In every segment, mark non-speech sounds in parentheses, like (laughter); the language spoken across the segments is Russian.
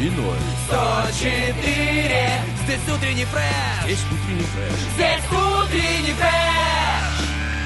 И ноль. 104 Здесь утренний фреш Здесь утренний фреш. Здесь утренний фреш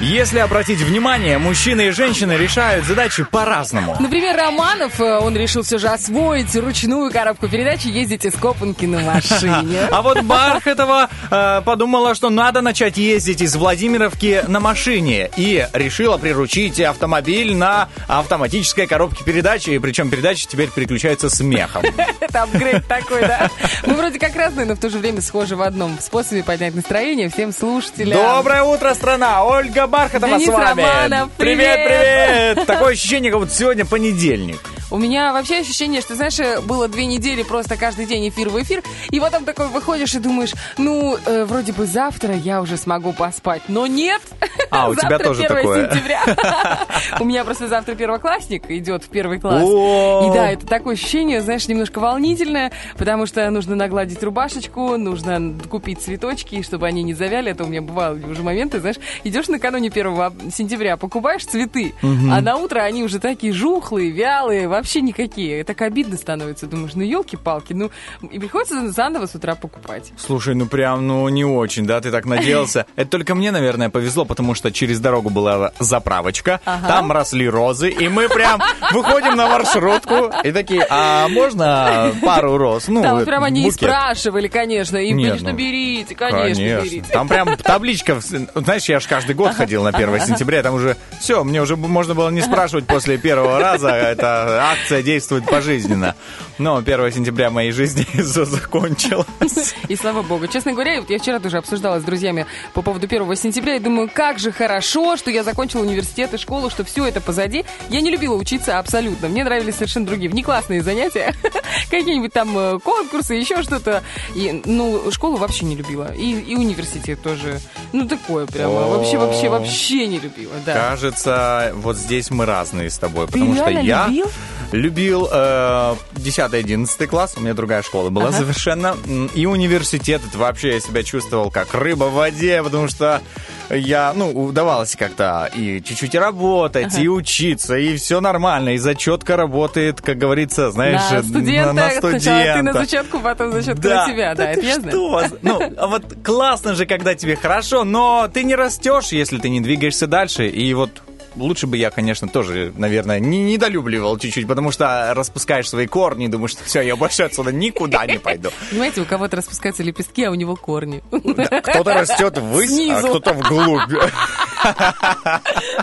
Если обратить внимание, мужчины и женщины решают задачи по-разному. Например, Романов, э, он решил все же освоить ручную коробку передач и ездить из Копанки на машине. (laughs) А вот Бархатова э, подумала, что надо начать ездить из Владимировки на машине и решила приручить автомобиль на автоматической коробке передач, и причем передачи теперь переключаются смехом. (laughs) Это апгрейд такой, да? Мы вроде как разные, но в то же время схожи в одном способе поднять настроение всем слушателям. Доброе утро, страна! Ольга Бархатова Денис с вами! Романов, привет, привет! привет! Такое ощущение, как будто сегодня понедельник. У меня вообще ощущение, что, знаешь, э, было две недели просто каждый день эфир в эфир, и потом такой выходишь и думаешь, ну, э, вроде бы завтра я уже смогу поспать, но нет! А, у тебя тоже 1 такое. сентября. (laughs) У меня просто завтра первоклассник идет в первый класс. И да, это такое ощущение, знаешь, немножко волнительное, потому что нужно нагладить рубашечку, нужно купить цветочки, чтобы они не завяли. Это у меня бывали уже моменты, знаешь, идешь накануне 1 сентября, покупаешь цветы, а на утро они уже такие жухлые, вялые, вообще никакие. Так обидно становится. Думаешь, ну елки-палки, ну и приходится заново с утра покупать. Слушай, ну прям, ну не очень, да, ты так надеялся. (laughs) Это только мне, наверное, повезло, потому что через дорогу была заправочка, Ага. там росли розы, и мы прям выходим на маршрутку и такие, а можно пару роз? Ну, Там вот прямо они и спрашивали, конечно, и, Нет, конечно, ну, берите, конечно, берите. Там прям табличка, знаешь, я же каждый год ходил на 1 сентября, там уже все, мне уже можно было не спрашивать после первого раза, эта акция действует пожизненно. Но 1 сентября моей жизни (laughs) закончилась. И слава богу. Честно говоря, вот я вчера тоже обсуждала с друзьями по поводу 1 сентября и думаю, как же хорошо, что я закончила университет и школу, что все это позади. Я не любила учиться абсолютно. Мне нравились совершенно другие внеклассные занятия, (laughs) какие-нибудь там э, конкурсы, еще что-то. И, ну, школу вообще не любила. И, и университет тоже. Ну, такое прямо. Вообще, вообще, вообще не любила, да. Кажется, вот здесь мы разные с тобой, потому что я любил? Любил э, 10-11 класс, у меня другая школа была совершенно, М, и университет, это вообще я себя чувствовал как рыба в воде, потому что я, ну, удавалось как-то и чуть-чуть работать, и учиться, и все нормально, и зачетка работает, как говорится, знаешь, на студента, на сначала ты на студента. зачетку, потом зачетку на тебя, да, да это я знаю. что? Ну, а вот классно же, когда тебе хорошо, но ты не растешь, если ты не двигаешься дальше. И вот лучше бы я, конечно, тоже, наверное, не недолюбливал чуть-чуть, потому что распускаешь свои корни и думаешь, что все, я больше отсюда никуда не пойду. Понимаете, у кого-то распускаются лепестки, а у него корни. Кто-то растет ввысь, а кто-то вглубь.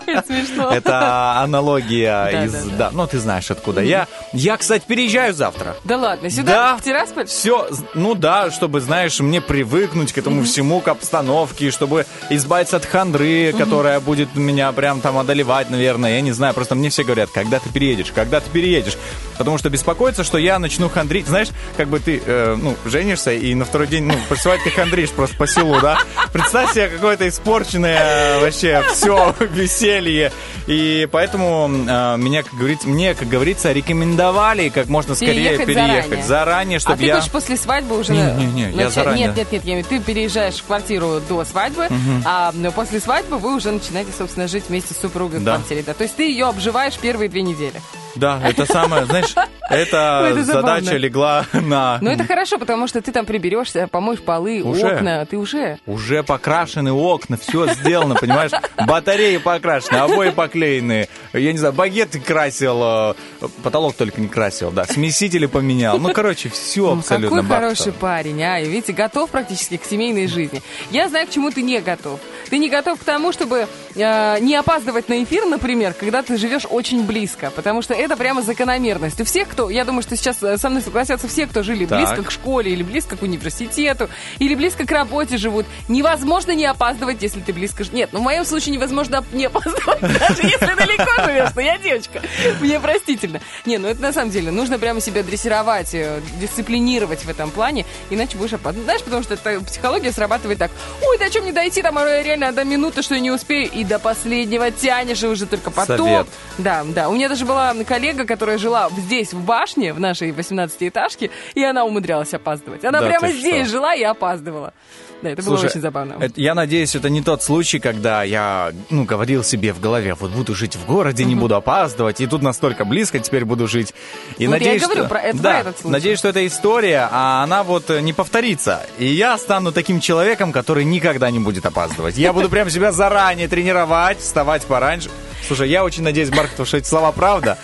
Это смешно. Это аналогия из... да, ну ты знаешь откуда. Я, я, кстати, переезжаю завтра. Да ладно, сюда, Да. в Тирасполь? Все, ну да, чтобы, знаешь, мне привыкнуть к этому всему, к обстановке, чтобы избавиться от хандры, которая будет меня прям там одолевать, наверное, я не знаю. Просто мне все говорят, когда ты переедешь, когда ты переедешь. Потому что беспокоиться, что я начну хандрить. Знаешь, как бы ты, э, ну, женишься, и на второй день, ну, посылать ты хандришь просто по селу, да? Представь себе какое-то испорченное вообще все (laughs) веселье. И поэтому э, меня, как говорится, мне, как говорится, рекомендовали как можно скорее Переехать переехать. заранее. заранее, чтобы а ты я... хочешь после свадьбы уже... Не, не, не, я начать- заранее. Нет, нет, нет, я ты переезжаешь в квартиру до свадьбы, а но после свадьбы вы уже начинаете, собственно, жить вместе с супругой Да. в квартире. Да. То есть ты ее обживаешь первые две недели. Да, это самое, знаешь, (laughs) это Ой, это забавно. задача легла на... Но это хорошо, потому что ты там приберешься, помоешь полы, Уже. окна, ты уже... Уже покрашены окна, все сделано, понимаешь? Батареи покрашены, обои поклеены. Я не знаю, багеты красил, э, потолок только не красил, да. Смесители поменял. Ну, короче, все Ну, абсолютно. Какой хороший парень, а? И видите, готов практически к семейной жизни. Я знаю, к чему ты не готов. Ты не готов к тому, чтобы э, не опаздывать на эфир, например, когда ты живешь очень близко. Потому что это прямо закономерность. У всех, кто, я думаю, что сейчас э, со мной согласятся все, кто жили Так. близко к школе или близко к университету, или близко к работе живут. Невозможно не опаздывать, если ты близко... Нет, ну в моем случае невозможно не опаздывать, (laughs) даже если далеко живешь, но я девочка. Мне простительно. Не, ну это на самом деле, нужно прямо себя дрессировать, э, дисциплинировать в этом плане, иначе будешь опаздывать. Знаешь, потому что это психология срабатывает так. Ой, да чем мне дойти, там э, реально до минуты, что я не успею, и до последнего тянешь, и уже только потом. Совет. Да, да. У меня даже была коллега, которая жила здесь, в башне, в нашей 18-этажке, и она умудрялась опаздывать. Она Да прямо здесь что? жила и опаздывала. Да, это было Слушай, очень забавно. это- я надеюсь, это не тот случай, когда я, ну, говорил себе в голове, вот буду жить в городе, не буду опаздывать, и тут настолько близко теперь буду жить. И Вот я и надеюсь, говорю что... про- это да, про этот случай. надеюсь, что это история, а она вот э, не повторится. И я стану таким человеком, который никогда не будет опаздывать. Я буду прям себя заранее тренировать, вставать пораньше. Слушай, я очень надеюсь, Марк, что эти слова правда.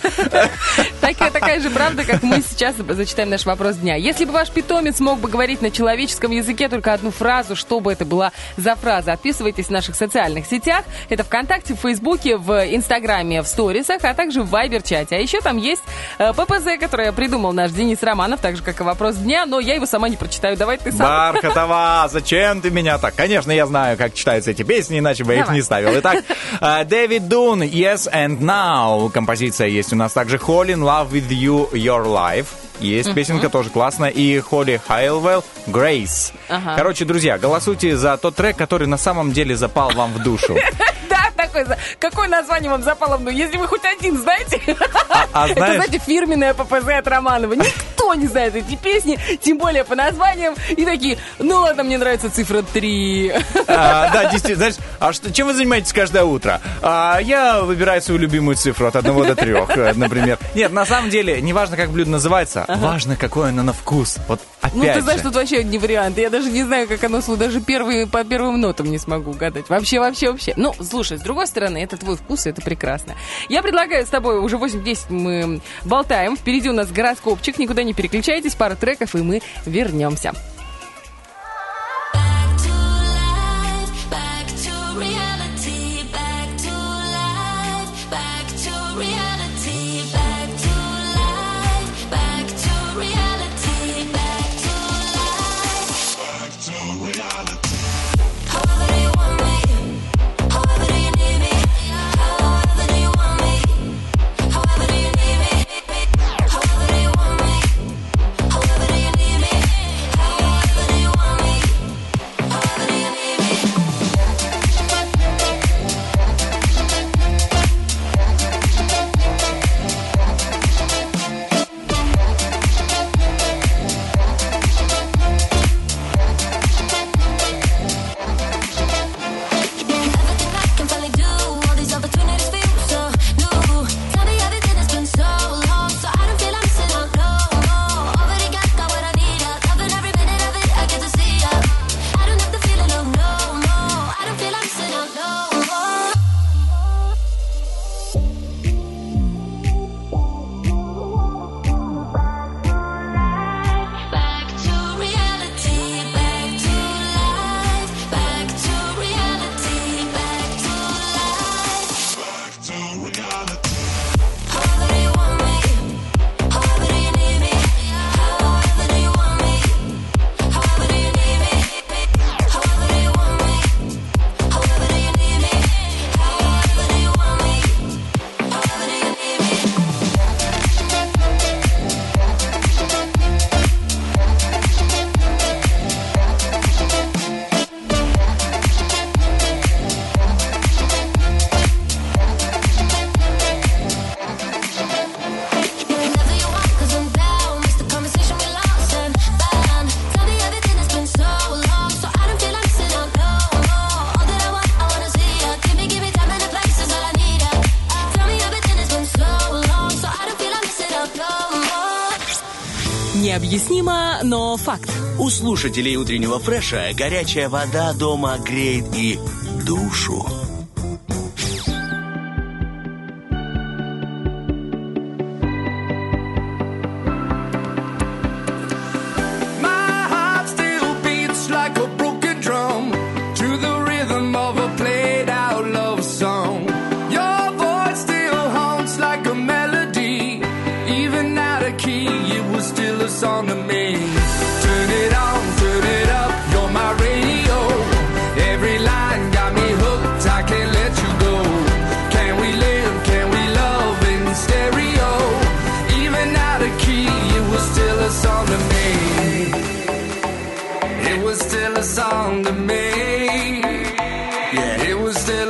Такая, такая же правда, как мы сейчас зачитаем наш вопрос дня. Если бы ваш питомец мог бы говорить на человеческом языке только одну фразу, что бы это была за фраза? Отписывайтесь в наших социальных сетях. Это ВКонтакте, в Фейсбуке, в Инстаграме, в Сторисах, а также в Вайбер-чате. А еще там есть э, ППЗ, которое придумал наш Денис Романов, так же, как и вопрос дня, но я его сама не прочитаю. Давай ты сам. Бархатова, зачем ты меня так? Конечно, я знаю, как читаются эти песни, иначе бы я их не ставил. Итак, э, Дэвид Дун, Yes and Now. Композиция есть у нас также Холли, Love with You, Your Life. Есть песенка тоже классная. И Холли Хайлвелл, Grace. Ага. Короче, друзья, голосуйте за тот трек, который на самом деле запал вам в душу. (laughs) Да, такой, за- какое название вам запало в Если вы хоть один знаете, а это, знаешь- знаете, фирменное ППЗ от Романова. Никто не знает эти песни, тем более по названиям. И такие, ну ладно, мне нравится цифра 3. А, да, действительно. Знаешь, а что, чем вы занимаетесь каждое утро? А, я выбираю свою любимую цифру от 1 до 3, например. Нет, на самом деле, не важно, как блюдо называется, важно, какой оно на вкус. Вот опять Ну, ты знаешь, же. тут вообще не вариант. Я даже не знаю, как оно слу- даже первые, по первым нотам не смогу угадать. Вообще, вообще, вообще. Ну, слушай, с другой стороны, это твой вкус, и это прекрасно. Я предлагаю с тобой уже 8-10 мы болтаем. Впереди у нас гороскопчик. Никуда не переключайтесь. Пара треков, и мы вернемся. Слушателей утреннего фреша горячая вода дома греет и душу.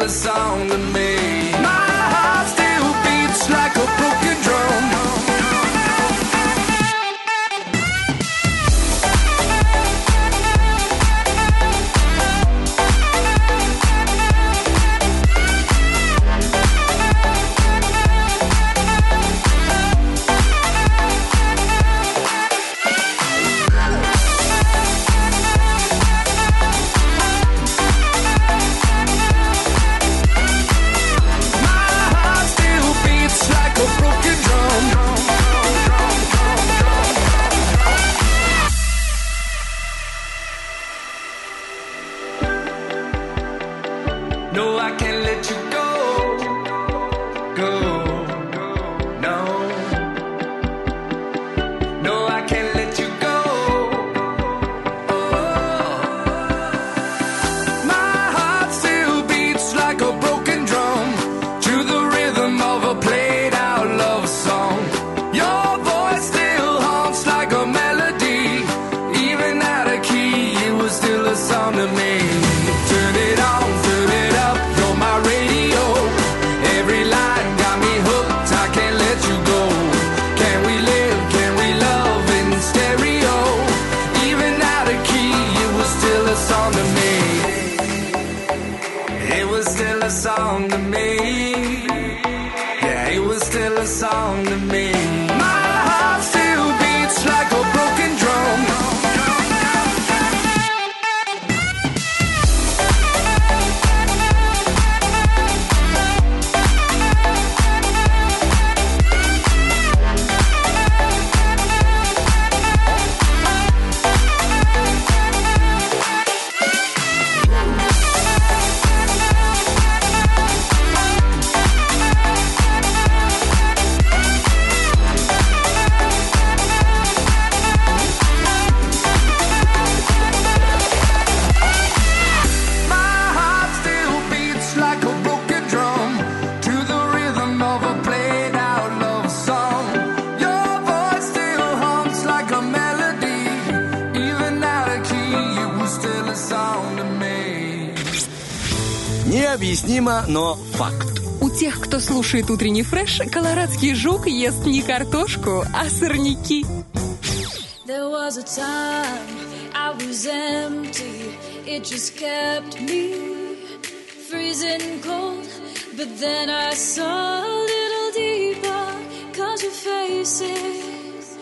a song to me. слушает утренний фреш, колорадский жук ест не картошку, а сорняки. There was a time I was empty, it just kept me freezing cold. But then I saw a little deeper, cause your faces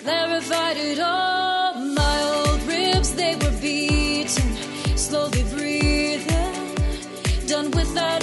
clarified it all. My old ribs, they were beaten, slowly breathing, done with that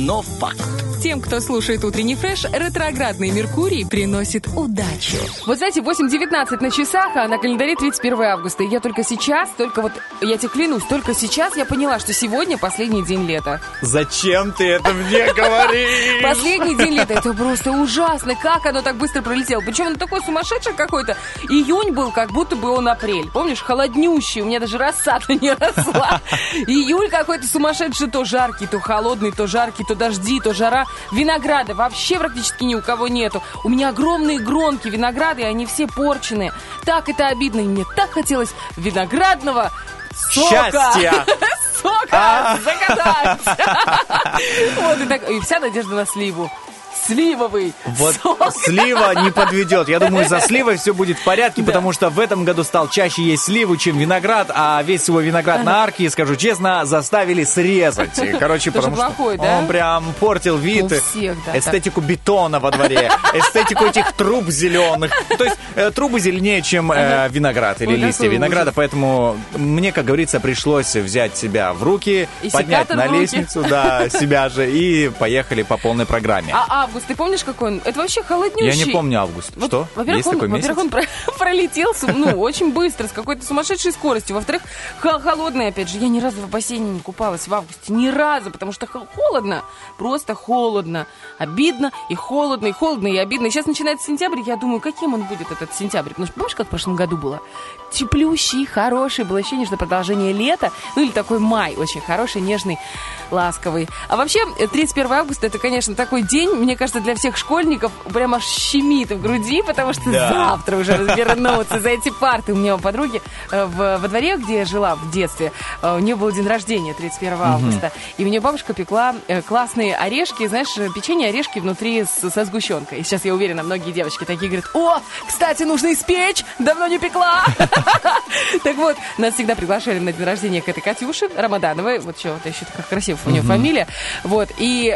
но факт. Тем, кто слушает утренний фреш, ретроградный Меркурий приносит удачу. Вот знаете, 8.19 на часах, а на календаре 31 августа. И я только сейчас, только вот, я тебе клянусь, только сейчас я поняла, что сегодня последний день лета. Зачем ты это мне говоришь? Последний день лета, это просто ужасно, как оно так быстро пролетело. Причем он такой сумасшедший какой-то. Июнь был, как будто бы он апрель. Помнишь, холоднющий, у меня даже рассада не росла. Июль какой-то сумасшедший, то жаркий, то холодный, то жаркий, то дожди, то жара. Винограда вообще практически ни у кого нету. У меня огромные гронки винограда, и они все порченые. Так это обидно, и мне так хотелось виноградного сока. Счастья! (laughs) Сока закатать. (laughs) Вот и так. И вся надежда на сливу. Сливовый Вот сок. слива не подведет. Я думаю, за сливой все будет в порядке, потому что в этом году стал чаще есть сливу, чем виноград, а весь свой виноград на арке, скажу честно, заставили срезать. (laughs) Короче, потому что плохой, да? он прям портил вид, всех, да, эстетику бетона во дворе, (laughs) эстетику этих труб зеленых. То есть э, трубы зеленее, чем э, виноград или Ой, листья винограда, поэтому мне, как говорится, пришлось взять себя в руки, И поднять на лестницу, да, (laughs) себя же, и поехали по полной программе. А август, ты помнишь, какой он? Это вообще холоднющий. Я не помню август. Вот, Что? Во-первых, он, во-первых, он про- (laughs) пролетел ну, очень быстро, с какой-то сумасшедшей скоростью. Во-вторых, хо- холодный, опять же. Я ни разу в бассейне не купалась в августе. Ни разу, потому что хо- холодно. Просто холодно. Обидно и холодно, и холодно, и обидно. И сейчас начинается сентябрь, я думаю, каким он будет, этот сентябрь. Потому что помнишь, как в прошлом году было? Теплющий, хороший, было ощущение, что продолжение лета. Ну, или такой май, очень хороший, нежный, ласковый. А вообще, э, 31 августа, это, конечно, такой день, мне кажется, для всех школьников прям аж щемит в груди, потому что Да. завтра уже развернуться за эти парты. У меня у подруги э, в, во дворе, где я жила в детстве, э, у нее был день рождения 31 августа. И мне бабушка пекла э, классные орешки, знаешь, печенье, орешки внутри с- со сгущенкой. И сейчас я уверена, многие девочки такие говорят, о, кстати, нужно испечь, давно не пекла. (laughs) Так вот, нас всегда приглашали на день рождения к этой Катюше Рамадановой, вот еще, вот еще такая красивая у нее фамилия, вот, и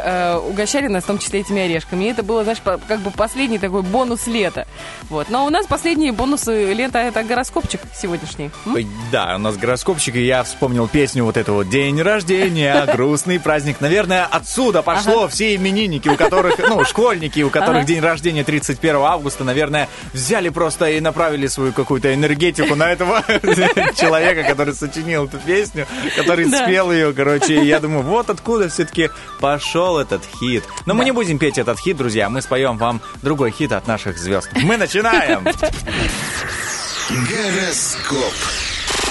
угощали нас в том числе этими орешками. И это было, знаешь, как бы последний такой бонус лета. Вот, но у нас последние бонусы лета это гороскопчик сегодняшний. М? Да, у нас гороскопчик, и я вспомнил песню вот эту вот «День рождения, (laughs) грустный праздник». Наверное, отсюда пошло все именинники, у которых, ну, школьники, у которых Ага. день рождения 31 августа, наверное, взяли просто и направили свою какую-то энергетику на этого (laughs) человека, который сочинил эту песню, который спел ее, короче. Я думаю, вот откуда все-таки пошел этот хит. Но мы не будем петь этот хит, друзья, мы споем вам другой хит от наших звезд. Мы начинаем! (laughs) Гороскоп.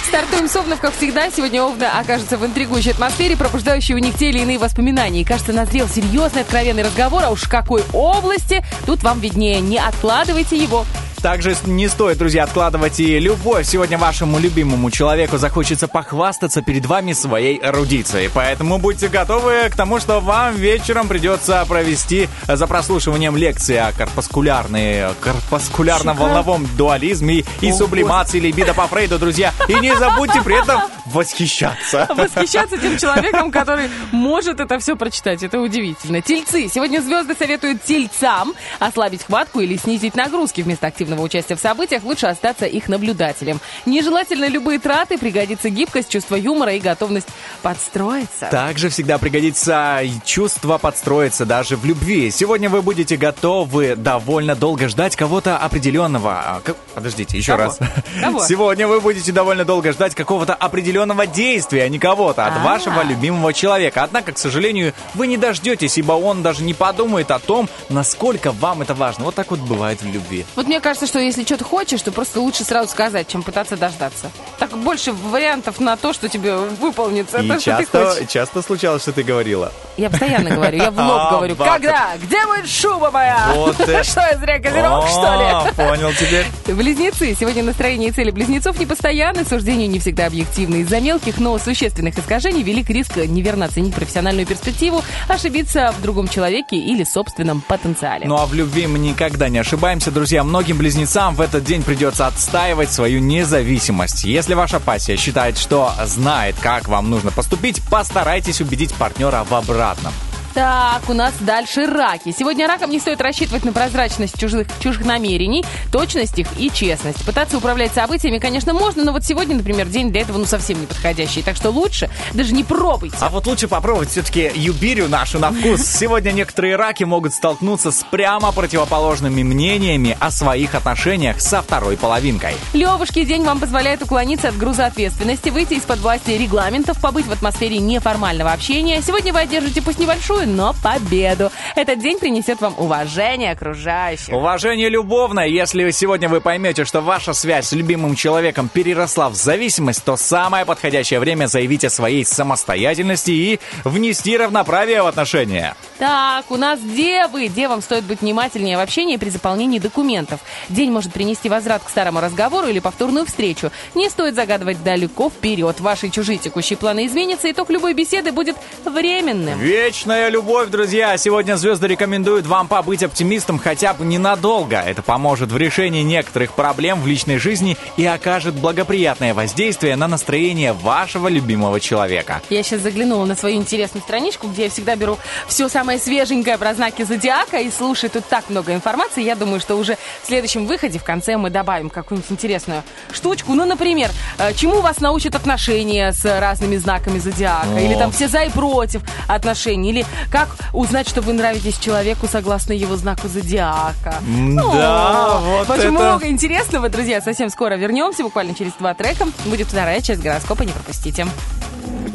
Стартуем с Овнов, как всегда. Сегодня Овны окажутся в интригующей атмосфере, пробуждающей у них те или иные воспоминания. И, кажется, назрел серьезный, откровенный разговор, а уж в какой области, тут вам виднее. Не откладывайте его. Также не стоит, друзья, откладывать и любовь. Сегодня вашему любимому человеку захочется похвастаться перед вами своей эрудицией. Поэтому будьте готовы к тому, что вам вечером придется провести за прослушиванием лекции о корпускулярной, корпускулярно-волновом дуализме и, О, сублимации либидо по Фрейду, друзья. И не забудьте при этом восхищаться. Восхищаться тем человеком, (laughs) который может это все прочитать. Это удивительно. Тельцы. Сегодня звезды советуют тельцам ослабить хватку или снизить нагрузки. Вместо активного участия в событиях лучше остаться их наблюдателем. Нежелательно любые траты, пригодится гибкость, чувство юмора и готовность подстроиться. Также всегда пригодится чувство подстроиться даже в любви. Сегодня вы будете готовы довольно долго ждать кого-то определенного. А, Подождите, еще Кого? раз. Кого? (laughs) Сегодня вы будете довольно долго ждать какого-то определенного действия, а не кого-то, от А. вашего любимого человека. Однако, к сожалению, вы не дождетесь, ибо он даже не подумает о том, насколько вам это важно. Вот так вот бывает в любви. Вот мне кажется, что если что-то хочешь, то просто лучше сразу сказать, чем пытаться дождаться. Так больше вариантов на то, что тебе выполнится. И то, (laughs) что ты часто, хочешь. часто случалось, что ты говорила. Я постоянно говорю, я в лоб А, говорю. Когда? Где будет шуба моя? (laughs) Что, я зря козерог, что О, ли? (laughs) Понял теперь. Близнецы. Сегодня настроение и цели близнецов непостоянны, суждения не всегда объективны. Из-за мелких, но существенных искажений велик риск неверно оценить профессиональную перспективу, ошибиться в другом человеке или собственном потенциале. Ну а в любви мы никогда не ошибаемся, друзья. Многим близнецам в этот день придется отстаивать свою независимость. Если ваша пассия считает, что знает, как вам нужно поступить, постарайтесь убедить партнера в обратном. Так, у нас дальше раки. Сегодня ракам не стоит рассчитывать на прозрачность чужих, чужих намерений, точность их и честность. Пытаться управлять событиями, конечно, можно, но вот сегодня, например, день для этого ну совсем не подходящий. Так что лучше даже не пробуйте. А вот лучше попробовать все-таки юбирю нашу на вкус. Сегодня некоторые раки могут столкнуться с прямо противоположными мнениями о своих отношениях со второй половинкой. Левушки, день вам позволяет уклониться от груза ответственности, выйти из-под власти регламентов, побыть в атмосфере неформального общения. Сегодня вы одержите пусть небольшую, но победу. Этот день принесет вам уважение окружающих. Уважение любовное. Если сегодня вы поймете, что ваша связь с любимым человеком переросла в зависимость, то самое подходящее время заявить о своей самостоятельности и внести равноправие в отношения. Так, у нас девы. Девам стоит быть внимательнее в общении при заполнении документов. День может принести возврат к старому разговору или повторную встречу. Не стоит загадывать далеко вперед. Ваши чужие текущие планы изменятся, итог любой беседы будет временным. Вечная любовь, друзья! Сегодня звезды рекомендуют вам побыть оптимистом хотя бы ненадолго. Это поможет в решении некоторых проблем в личной жизни и окажет благоприятное воздействие на настроение вашего любимого человека. Я сейчас заглянула на свою интересную страничку, где я всегда беру все самое свеженькое про знаки зодиака и слушаю тут так много информации. Я думаю, что уже в следующем выходе в конце мы добавим какую-нибудь интересную штучку. Ну, например, э, чему вас научат отношения с разными знаками зодиака? Или там все за и против отношений? Или как узнать, что вы нравитесь человеку согласно его знаку зодиака? Да, О, вот В общем, много интересного, друзья. Совсем скоро вернемся, буквально через два трека. Будет вторая часть гороскопа, не пропустите.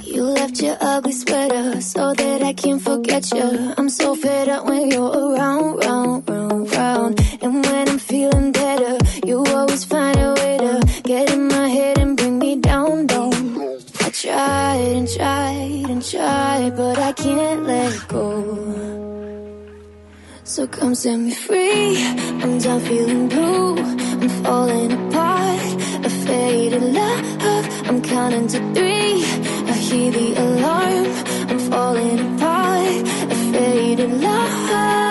You left your ugly sweater so that I can't forget you. I'm so fed up when you're around, round, round, round. And when I'm feeling better, you always find a way to get in my head and bring me down, down. Tried and tried and tried, but I can't let go. So come set me free. I'm done feeling blue. I'm falling apart. A faded love. I'm counting to three. I hear the alarm. I'm falling apart. A faded love.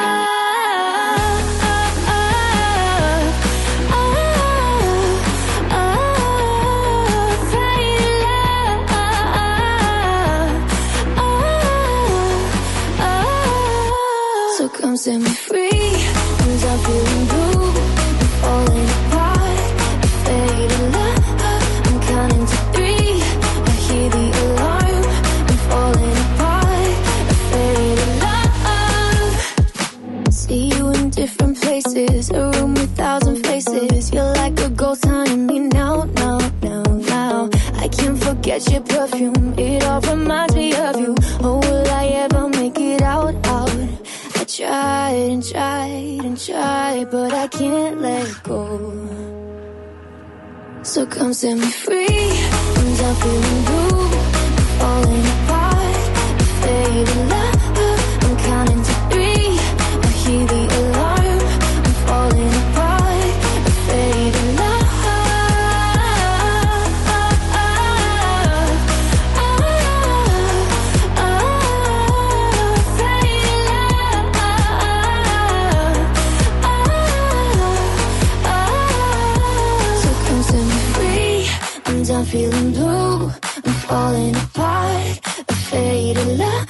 Set me free. Cause I'm feeling blue. I'm falling apart. A faded love. I'm counting to three. I hear the alarm. I'm falling apart. A faded love. See you in different places. A room with thousand faces. You're like a ghost haunting me now, now, now, now. I can't forget your perfume. It all reminds me of you. Oh, will I ever tried and tried and tried, but I can't let go. So come set me free. I'm done feeling blue. Falling apart. Faded love. Falling apart. A faded love.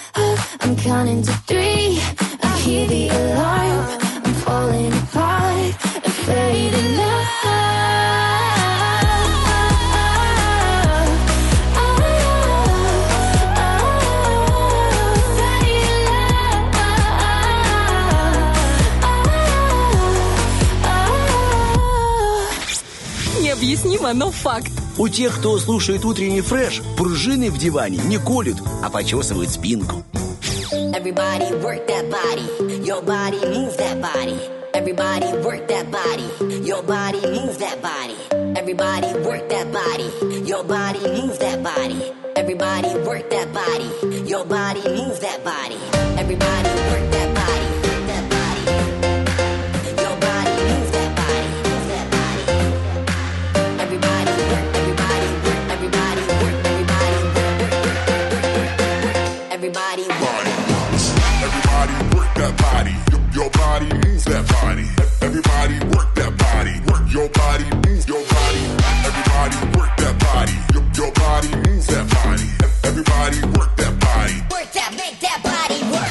I'm counting to three. I hear the alarm. I'm falling apart. A faded love. Необъяснимо, но факт. У тех, кто слушает утренний фреш, пружины в диване не колют, а почесывают спинку. Everybody work that body. Your body move that body. Everybody work that body. Your body move that body. Everybody work that body. Your body move that body. Everybody work that body. Your body move that body. Everybody work that that body. Everybody work that body. Work your body, move your body. Everybody work that body. Your, your body move that body. Everybody work that body. Work that, make that body works.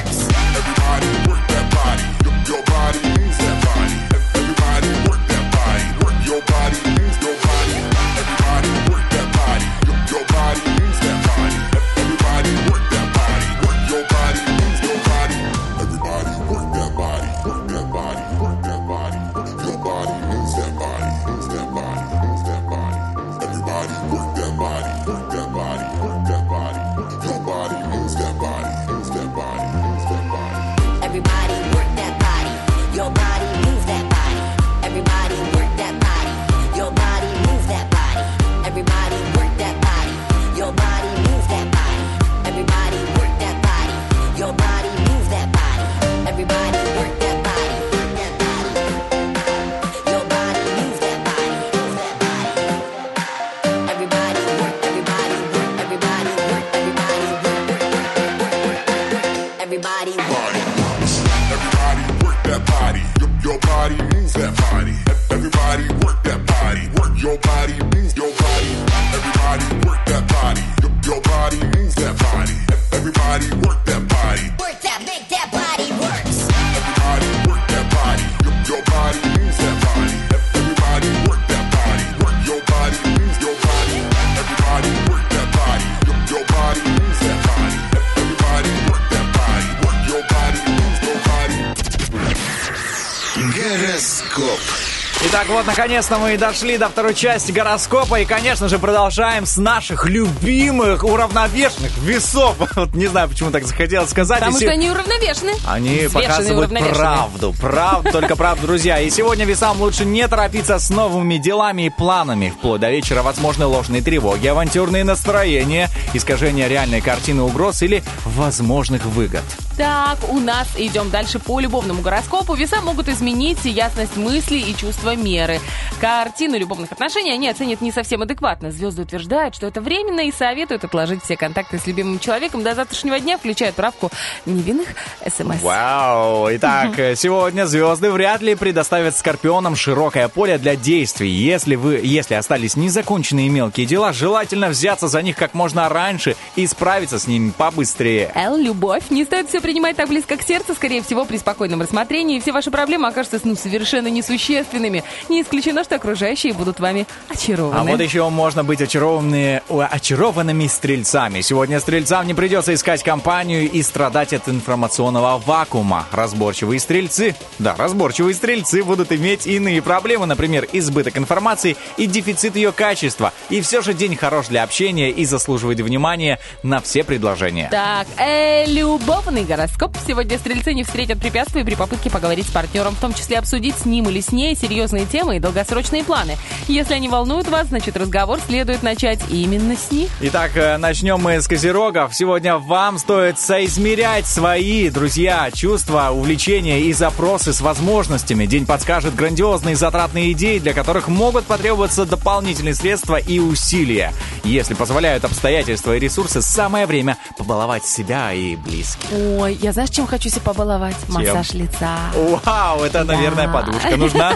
Вот, наконец-то мы и дошли до второй части гороскопа. И, конечно же, продолжаем с наших любимых уравновешенных весов. (laughs) Вот не знаю, почему так захотелось сказать. Потому И что се- они уравновешены. Они показывают правду. Правду, только правду, друзья. И сегодня весам лучше не торопиться с новыми делами и планами. Вплоть до вечера возможны ложные тревоги, авантюрные настроения, искажение реальной картины угроз или возможных выгод. Так, у нас идем дальше по любовному гороскопу. Веса могут изменить ясность мыслей и чувство меры. Картину любовных отношений они оценят не совсем адекватно. Звезды утверждают, что это временно и советуют отложить все контакты с любимым человеком до завтрашнего дня, включая отправку невинных смс. Вау! Итак, сегодня звезды вряд ли предоставят скорпионам широкое поле для действий. Если вы, если остались незаконченные мелкие дела, желательно взяться за них как можно раньше и справиться с ними побыстрее. Эл, любовь. Не стоит все принимать так близко к сердцу. Скорее всего, при спокойном рассмотрении все ваши проблемы окажутся ну, совершенно несущественными. Не исключено, что окружающие будут вами очарованы. А вот еще можно быть очарованы, о, очарованными стрельцами. Сегодня стрельцам не придется искать компанию и страдать от информационного вакуума. Разборчивые стрельцы, да, разборчивые стрельцы будут иметь иные проблемы, например, избыток информации и дефицит ее качества. И все же день хорош для общения и заслуживает внимания на все предложения. Так, э, любовный гороскоп. Сегодня стрельцы не встретят препятствий при попытке поговорить с партнером, в том числе обсудить с ним или с ней серьезные темы и долгосрочные планы. Если они волнуют вас, значит разговор следует начать именно с них. Итак, э, начнем мы с козерогов. Сегодня вам стоит соизмерять свои, друзья, чувства, увлечения и запросы с возможностями. День подскажет грандиозные затратные идеи, для которых могут потребоваться дополнительные средства и усилия. Если позволяют обстоятельства и ресурсы, самое время побаловать себя и близких. Ой, я знаешь, чем хочу себя побаловать? Массаж лица. Вау, это, наверное, Да. подушка (laughs) нужна.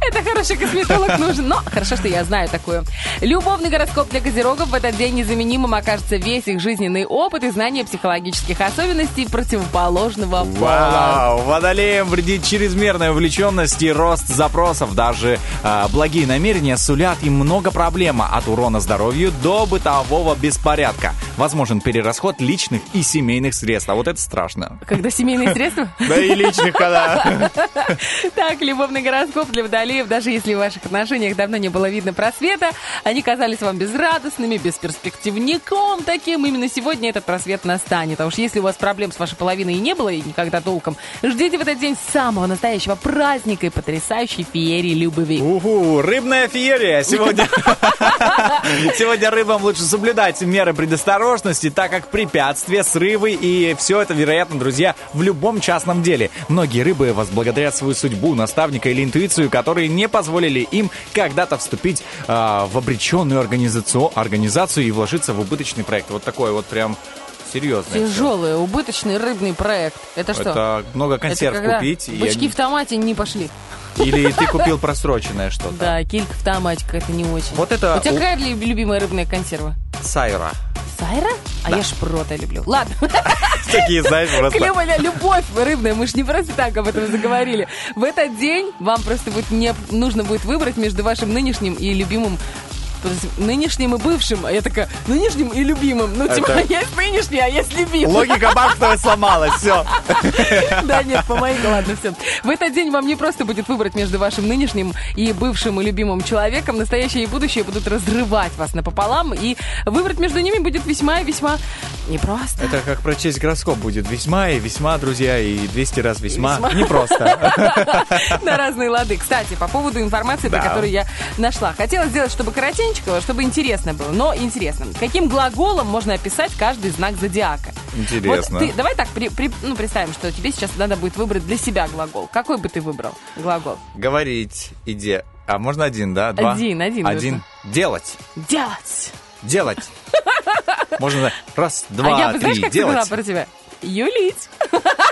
Это хороший косметолог нужен, но хорошо, что я знаю такую. Любовный гороскоп для козерогов в этот день незаменимым окажется весь их жизненный опыт и знание психологических особенностей противоположного пола. Вау! Водолеям вредит чрезмерная увлеченность и рост запросов. Даже а, благие намерения сулят им много проблем от урона здоровью до бытового беспорядка. Возможен перерасход личных и семейных средств. А вот это страшно. Когда семейные (laughs) средства? Да и личных, когда... (laughs) Так, любовный гороскоп для водолеев, даже если в ваших отношениях давно не было видно просвета, они казались вам безрадостными, бесперспективником таким, именно сегодня этот просвет настанет. А уж если у вас проблем с вашей половиной и не было, и никогда толком, ждите в этот день самого настоящего праздника и потрясающей феерии любви. Уху, рыбная феерия. Сегодня... (laughs) Сегодня рыбам лучше соблюдать меры предосторожности, так как препятствия, срывы и все это, вероятно, друзья, в любом частном деле. Многие рыбы возблагодарят свою судьбу, наставника или интуицию, которые не позволили им когда-то вступить а, в обреченную организацию, организацию и вложиться в убыточный проект. Вот такой вот прям серьезный. Тяжелый, убыточный рыбный проект. Это что? Это много консерв Это купить. и Бычки они- в томате не пошли. Или ты купил просроченное что-то. Да, килька в томате какая-то не очень. Вот это У тебя какая любимая рыбная консерва? Сайра. Сайра? А я шпрота люблю. Ладно. (laughs) Такие, знаешь, просто... Клевая любовь рыбная, мы же не просто так об этом заговорили. В этот день вам просто будет не, нужно будет выбрать между вашим нынешним и любимым нынешним и бывшим. А я такая, нынешним и любимым. Ну, типа, Это- (laughs) есть нынешний, а есть любимый. Логика Бахтова сломалась, все. (laughs) Да, нет, по моей ладно, все. В этот день вам не просто будет выбрать между вашим нынешним и бывшим и любимым человеком. Настоящее и будущее будут разрывать вас напополам, и выбрать между ними будет весьма и весьма непросто. Это как прочесть гороскоп будет. Весьма и весьма, друзья, и 200 раз весьма. Весьма. Непросто. (laughs) на разные лады. Кстати, по поводу информации, которую я нашла. Хотела сделать, чтобы коротенько, чтобы интересно было, но интересно. Каким глаголом можно описать каждый знак зодиака? Интересно. Вот ты, давай так, при- при- ну, представим, что тебе сейчас надо будет выбрать для себя глагол. Какой бы ты выбрал глагол? Говорить, иде. А можно один, да? Два? Один, один Один. Делать. Делать. Делать. (laughs) Можно раз, а я два, бы, знаешь, три. как поняла Делать. про тебя? юлить.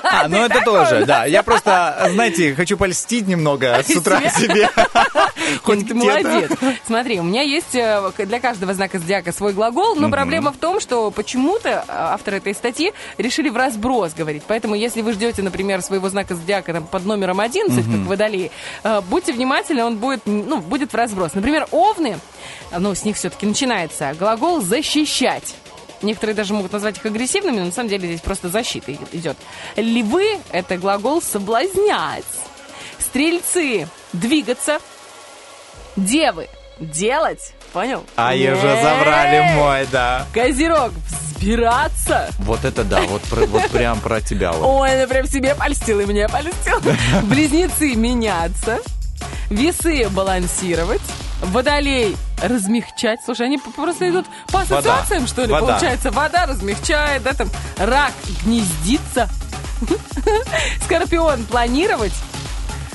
А, ну это тоже, да. Я просто, знаете, хочу польстить немного с (laughs) утра себе. (laughs) Хоть Ты молодец. Смотри, у меня есть э, для каждого знака зодиака свой глагол, но проблема в том, что почему-то э, авторы этой статьи решили в разброс говорить. Поэтому, если вы ждете, например, своего знака зодиака там, под номером 11, как водолей, э, будьте внимательны, он будет, ну, будет в разброс. Например, овны, ну, с них все-таки начинается глагол «защищать». Некоторые даже могут назвать их агрессивными, но на самом деле здесь просто защита идет. Львы – это глагол «соблазнять». Стрельцы – двигаться. Девы – делать. Понял? А ее уже Эй! забрали мой, да. Козерог – взбираться. Вот это да, вот, про- вот прям про тебя. вот. Ой, она прям себе польстила и мне польстила. (laughs) Близнецы – меняться. Весы – балансировать. Водолей – размягчать. Слушай, они просто идут по Вода. ассоциациям, что ли, Вода. получается. Вода размягчает, да, там рак – гнездиться. (laughs) Скорпион – планировать.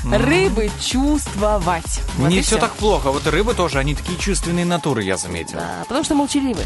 Рыбы – чувствовать. Вот Не все так плохо. Вот рыбы тоже, они такие чувственные натуры, я заметил. Да, потому что молчаливы.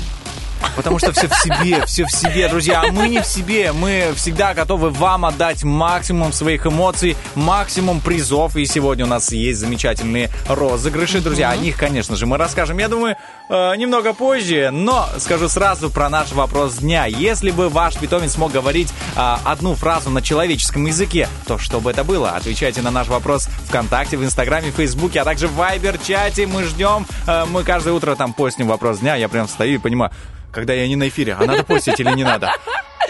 Потому что все в себе, все в себе, друзья. А мы не в себе. Мы всегда готовы вам отдать максимум своих эмоций, максимум призов. И сегодня у нас есть замечательные розыгрыши, друзья. О них, конечно же, мы расскажем, я думаю, э, немного позже. Но скажу сразу про наш вопрос дня. Если бы ваш питомец мог говорить э, одну фразу на человеческом языке, то что бы это было? Отвечайте на наш вопрос ВКонтакте, в Инстаграме, в Фейсбуке, а также в Вайбер-чате. Мы ждем. Э, Мы каждое утро там постим вопрос дня. Я прям стою и понимаю, когда я не на эфире, а надо постить или не надо.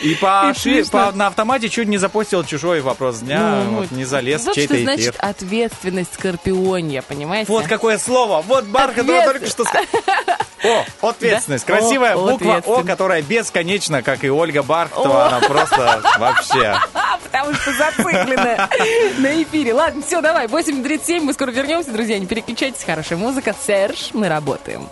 И по, (laughs) ши- по- на автомате чуть не запостил чужой вопрос дня, Ну, вот не залез в Вот чей-то что эфир. значит ответственность скорпионья, понимаете? Вот какое слово! Вот Бархатова только что сказал. О, (laughs) ответственность. Да? Красивая О, буква О, которая бесконечна, как и Ольга Бархатова. Она просто (laughs) вообще... Потому что зациклены на эфире. Ладно, все, давай, 8.37, мы скоро вернемся, друзья, не переключайтесь, хорошая музыка. Серж, мы работаем.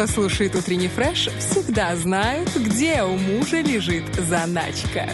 Кто слушает утренний фреш, всегда знают, где у мужа лежит заначка.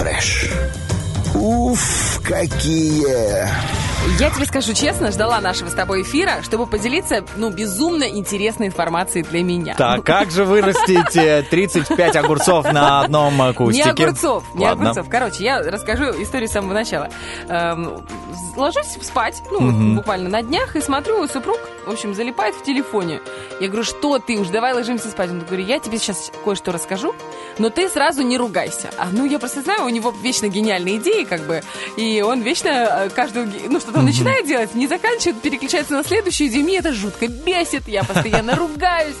Фреш. Уф, какие! Я тебе скажу честно, ждала нашего с тобой эфира, чтобы поделиться, ну, безумно интересной информацией для меня. Так, (laughs) как же вырастить э, 35 огурцов на одном э, Не кустике? огурцов, не Ладно. огурцов. Короче, я расскажу историю с самого начала. Эм, ложусь спать, ну, вот буквально на днях, и смотрю, супруг, в общем, залипает в телефоне. Я говорю, что ты уж, давай ложимся спать. Он говорит, я тебе сейчас кое-что расскажу, но ты сразу не ругайся. А, ну, я просто знаю, у него вечно гениальные идеи, как бы, и он вечно э, каждую, ну, что-то начинает делать, не заканчивает, переключается на следующую идею, мне это жутко бесит, я постоянно ругаюсь.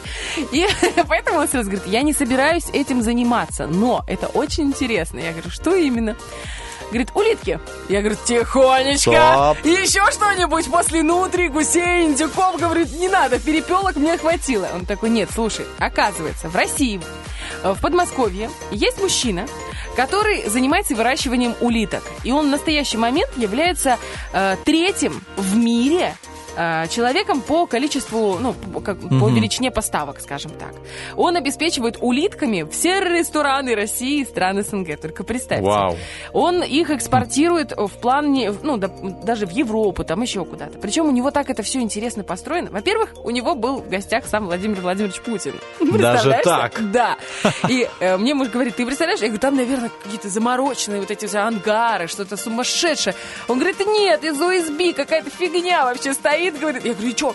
И (laughs) поэтому он сразу говорит, я не собираюсь этим заниматься, но это очень интересно. Я говорю, что именно? Говорит, улитки. Я говорю, тихонечко. Стоп. Еще что-нибудь после нутри, гусей, индюков. Говорит, не надо, перепелок мне хватило. Он такой, нет, слушай, оказывается, в России, э, в Подмосковье есть мужчина, который занимается выращиванием улиток. И он в настоящий момент является э, третьим в мире человеком по количеству, ну, по- как, по величине поставок, скажем так. Он обеспечивает улитками все рестораны России и стран СНГ. Только представьте. Вау. Он их экспортирует в плане, ну, да- даже в Европу, там еще куда-то. Причем у него так это все интересно построено. Во-первых, у него был в гостях сам Владимир Владимирович Путин. (laughs) Даже так? Да. И э, мне муж говорит, ты представляешь? Я говорю, там, наверное, какие-то замороченные вот эти все ангары, что-то сумасшедшее. Он говорит, нет, из ОСБ какая-то фигня вообще стоит. Говорит, я говорю, и что?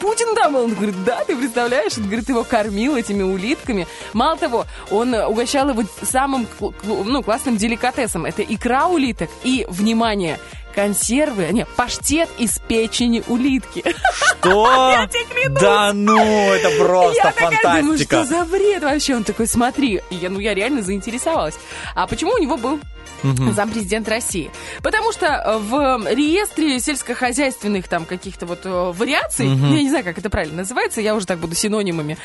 Путин там был? Он говорит, да, ты представляешь? Он говорит, его кормил этими улитками. Мало того, он угощал его самым ну, классным деликатесом. Это икра улиток и, внимание, консервы, не, паштет из печени улитки. Что? (laughs) Я тебе клянусь. Да ну, это просто я такая думаю, фантастика. что за бред вообще? Он такой, смотри. Я, ну, я реально заинтересовалась. А почему у него был зампрезидент России? Потому что э, в реестре сельскохозяйственных там каких-то вот э, вариаций, я не знаю, как это правильно называется, я уже так буду синонимами,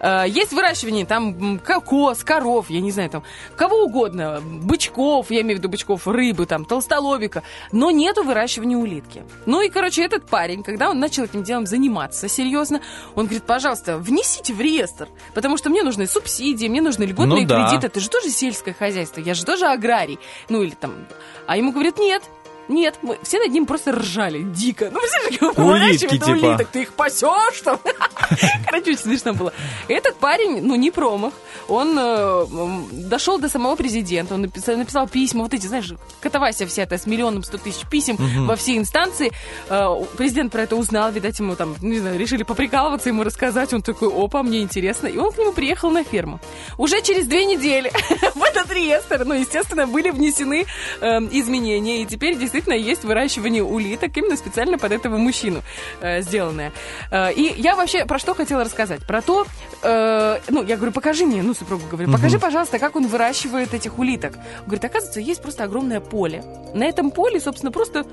э, есть выращивание там кокос, коров, я не знаю, там кого угодно, бычков, я имею в виду бычков, рыбы, там, толстолобика, но нету выращивания улитки. Ну и, короче, этот парень, когда он начал этим делом заниматься серьезно, он говорит, пожалуйста, внесите в реестр, потому что мне нужны субсидии, мне нужны льготные Ну да. кредиты, это же тоже сельское хозяйство, я же тоже аграрий, ну или там... А ему говорят, нет, Нет, мы все над ним просто ржали дико. Ну, все же Улитки, типа. улиток, ты их пасешь там. (laughs) Короче, очень смешно было. Этот парень, ну, не промах. Он э, дошел до самого президента, он написал, написал письма, вот эти, знаешь, катавасия вся эта с миллионом сто тысяч писем во все инстанции. Э, президент про это узнал, видать, ему там, не знаю, решили поприкалываться, ему рассказать. Он такой, опа, мне интересно. И он к нему приехал на ферму. Уже через две недели (laughs) в этот реестр, ну, естественно, были внесены э, изменения, и теперь действительно есть выращивание улиток именно специально под этого мужчину э, сделанное. Э, и я вообще про что хотела рассказать? Про то, э, ну, я говорю, покажи мне, ну, супругу говорю, покажи, пожалуйста, как он выращивает этих улиток. Он говорит, оказывается, есть просто огромное поле. На этом поле, собственно, просто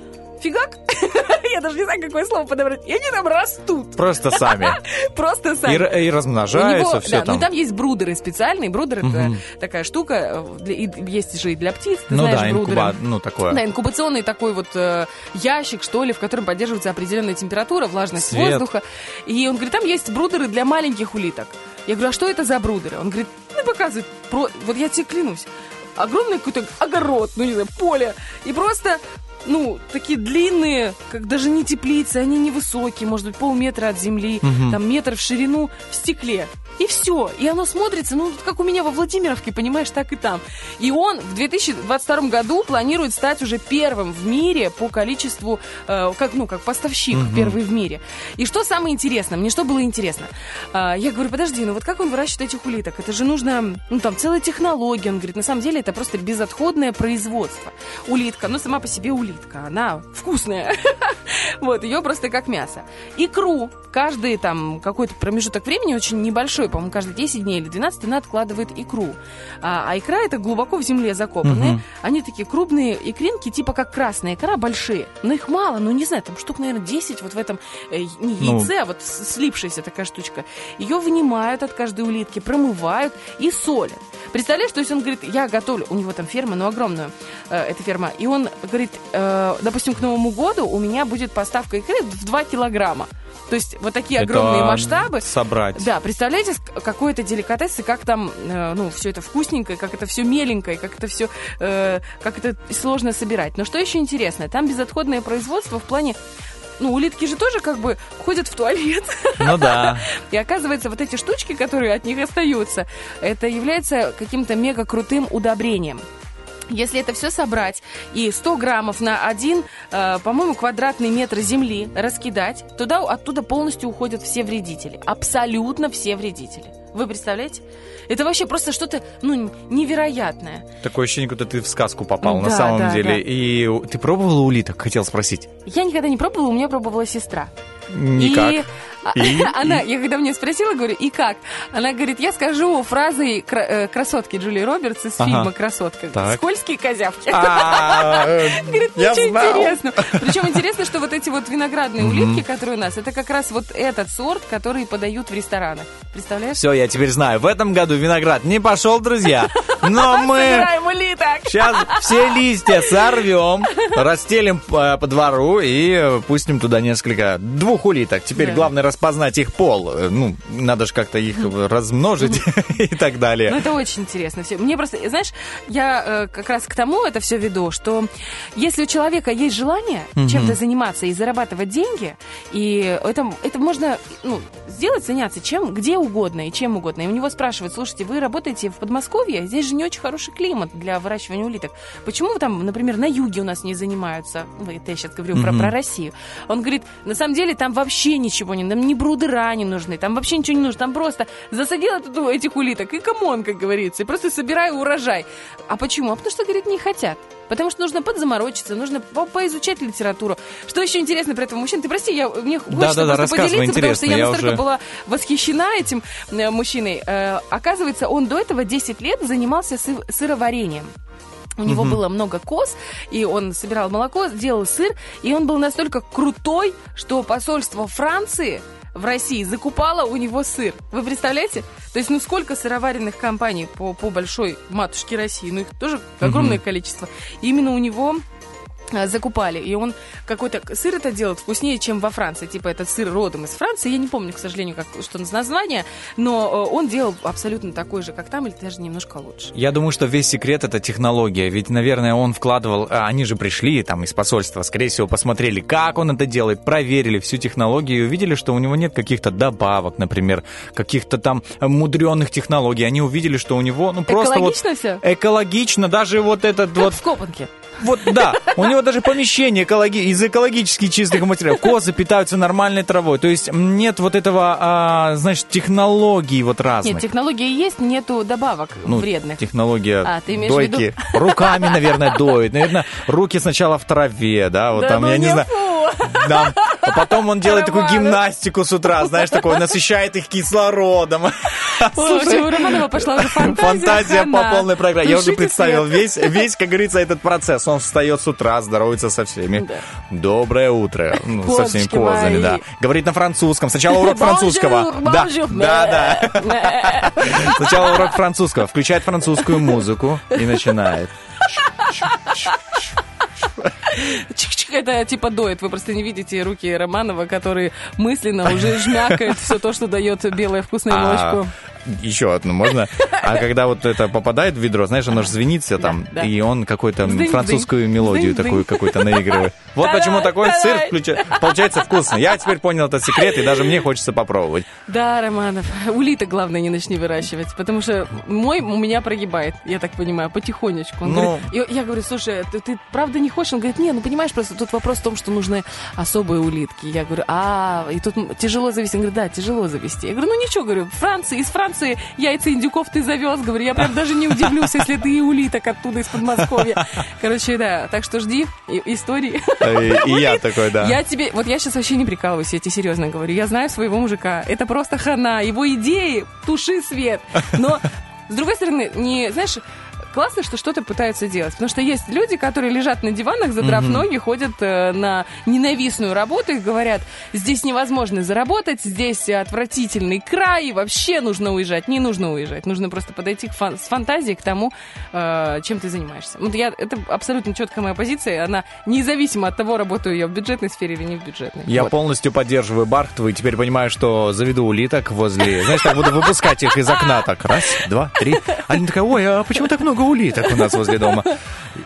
фигак. (laughs) Я даже не знаю, какое слово подобрать. И они там растут. Просто сами. (laughs) Просто сами. и размножаются, него- все да, там. Ну, там есть брудеры специальные. Брудер это такая штука. э, для- и есть же и для птиц, ты Ну знаешь, да, брудеры. инкуба, ну такое. Да, инкубационный такой вот э, ящик, что ли, в котором поддерживается определенная температура, влажность Свет. воздуха. И он говорит, там есть брудеры для маленьких улиток. Я говорю, а что это за брудеры? Он говорит, ну, показывает, про... вот я тебе клянусь, огромный какой-то огород, ну, не знаю, поле, и просто ну, такие длинные, как даже не теплицы, они невысокие, может быть, полметра от земли, там метр в ширину, в стекле. И все. И оно смотрится, ну, как у меня во Владимировке, понимаешь, так и там. И он в 2022 году планирует стать уже первым в мире по количеству, э, как, ну, как поставщик, первый в мире. И что самое интересное, мне что было интересно? А, я говорю, подожди, ну вот как он выращивает этих улиток? Это же нужно, ну, там, целая технология. Он говорит, на самом деле это просто безотходное производство. Улитка, ну, сама по себе улитка, она вкусная. (laughs) Вот, ее просто как мясо. Икру каждый там какой-то промежуток времени очень небольшой, по-моему, каждые 10 дней или 12 она откладывает икру. А, а икра это глубоко в земле закопанные. Они такие крупные икринки, типа как красная икра, большие. Но их мало, ну не знаю, там штук, наверное, 10 вот в этом э, не Ну. яйце, а вот слипшаяся такая штучка. Ее вынимают от каждой улитки, промывают и солят. Представляешь, то есть он говорит, я готовлю, у него там ферма, ну огромную, э, эта ферма, и он говорит, э, допустим, к Новому году у меня будет поставка икры в 2 килограмма. То есть вот такие Это огромные масштабы. Собрать. Да, представляете, какой это деликатес, и как там, э, ну, все это вкусненько, и как это все меленькое, как это все, как это сложно собирать. Но что еще интересно, там безотходное производство в плане ну, улитки же тоже как бы ходят в туалет. Ну да. (laughs) И оказывается, вот эти штучки, которые от них остаются, это является каким-то мега крутым удобрением. Если это все собрать и 100 граммов на один, э, по-моему, квадратный метр земли раскидать, туда оттуда полностью уходят все вредители. Абсолютно все вредители. Вы представляете? Это вообще просто что-то, ну, невероятное. Такое ощущение, будто ты в сказку попал на Да, самом да, деле. да. И ты пробовала улиток? Хотел спросить. Я никогда не пробовала, у меня пробовала сестра. Никак. И, И? (laughs) она, я когда мне спросила, говорю, и как? Она говорит, я скажу фразой э, красотки Джулии Робертс из Ага. фильма «Красотка». Так. Скользкие козявки. А, (laughs) э, Говорит, ничего интересного. Причем интересно, что вот эти вот виноградные улитки, которые у нас, это как раз вот этот сорт, который подают в ресторанах. Представляешь? Все, я теперь знаю. В этом году виноград не пошел, друзья. Но (laughs) мы сейчас все листья сорвем, расстелим э, по двору и пустим туда несколько двух улиток. Теперь Да. главное распознать их пол. Э, Ну, надо же как-то их размножить (laughs) и так Ну, далее. это очень интересно все. Мне просто, знаешь, я э, как раз к тому это все веду, что если у человека есть желание чем-то заниматься и зарабатывать деньги, и это, это можно ну, сделать, заняться чем, где угодно и чем угодно. И у него спрашивают, слушайте, вы работаете в Подмосковье, здесь же не очень хороший климат для выращивания улиток. Почему там, например, на юге у нас не занимаются? Это я сейчас говорю про, про Россию. Он говорит, на самом деле там вообще ничего не, там ни брудера не нужны, там вообще ничего не нужно, там просто засадила тут этих улиток и come on, как говорится, и просто собираю урожай. А почему? А потому что, говорит, не хотят. Потому что нужно подзаморочиться, нужно по- поизучать литературу. Что еще интересно про этого мужчину? Ты прости, я, мне хочется Да-да-да, просто рассказывай, поделиться, потому что я я настолько уже- была восхищена этим э, мужчиной. Э, оказывается, он до этого 10 лет занимался сы- сыроварением. У него было много коз, и он собирал молоко, делал сыр, и он был настолько крутой, что посольство Франции в России закупало у него сыр. Вы представляете? То есть, ну сколько сыроваренных компаний по, по большой матушке России, ну их тоже огромное количество. И именно у него закупали, и он какой-то сыр это делает вкуснее, чем во Франции. Типа этот сыр родом из Франции. Я не помню, к сожалению, как, что название, но э, он делал абсолютно такой же, как там, или даже немножко лучше. Я думаю, что весь секрет это технология. Ведь, наверное, он вкладывал. а, Они же пришли там из посольства, скорее всего, посмотрели, как он это делает, проверили всю технологию и увидели, что у него нет каких-то добавок, например, каких-то там мудреных технологий. Они увидели, что у него ну просто вот Экологично все? экологично, даже вот этот Как вот в Копанке. Вот, да. У него даже помещение экологи- из экологически чистых материалов. Козы питаются нормальной травой. То есть нет вот этого, а, знаешь, технологий вот разных. Нет, технология есть, нету добавок Ну, вредных. Технология А, ты дойки. виду? Руками, наверное, доит. Наверное, руки сначала в траве, да, вот Да там, ну я не не знаю. фу. Да. А потом он делает такую Романов. гимнастику с утра, знаешь, такой, насыщает их кислородом. Вообще, у Романова пошла уже фантазия. Фантазия по полной программе. Я уже представил весь, весь, как говорится, этот процесс. Он встает с утра, здоровается со всеми. Доброе утро. (laughs) Ну, со всеми мои. да. Говорит на французском. Сначала урок (laughs) французского. Да, да, да. (laughs) Сначала урок французского. Включает французскую музыку и начинает. Чик-чик, это типа доет. Вы просто не видите руки Романова, которые мысленно уже жмякают все то, что дает белое вкусное А, молочко. Еще одну можно. А когда вот это попадает в ведро, знаешь, оно же звенит все там, да. и он какую-то французскую мелодию такую какую-то наигрывает. (laughs) Вот почему такой сыр включает. Получается вкусно. Я теперь понял этот секрет, и даже мне хочется попробовать. Да, Романов, улиток, главное, не начни выращивать, потому что мой у меня прогибает, я так понимаю, потихонечку. Он Ну. говорит- я говорю, слушай, ты, ты правда не хочешь? Он говорит, не, ну понимаешь, просто тут вопрос в том, что нужны особые улитки. Я говорю, а, и тут тяжело завести. Он говорит, да, тяжело завести. Я говорю, ну ничего, говорю, Франции, из Франции яйца индюков ты завез, говорю, я прям даже не удивлюсь, если ты и улиток оттуда, из Подмосковья. Короче, да, так что жди и- истории. Э, И я такой, да. Я тебе, вот я сейчас вообще не прикалываюсь, я тебе серьезно говорю. Я знаю своего мужика. Это просто хана. Его идеи туши свет. Но с другой стороны, не, знаешь, классно, что что-то пытаются делать. Потому что есть люди, которые лежат на диванах, задрав ноги, ходят э, на ненавистную работу и говорят, здесь невозможно заработать, здесь отвратительный край, и вообще нужно уезжать. Не нужно уезжать. Нужно просто подойти к фан- с фантазией к тому, э, чем ты занимаешься. Вот я, это абсолютно четкая моя позиция. Она независимо от того, работаю я в бюджетной сфере или не в бюджетной. Я Вот. полностью поддерживаю Бархтову и теперь понимаю, что заведу улиток возле... Знаешь, так буду выпускать их из окна так. Раз, два, три. Они такая, ой, а почему так много улиток у нас возле дома?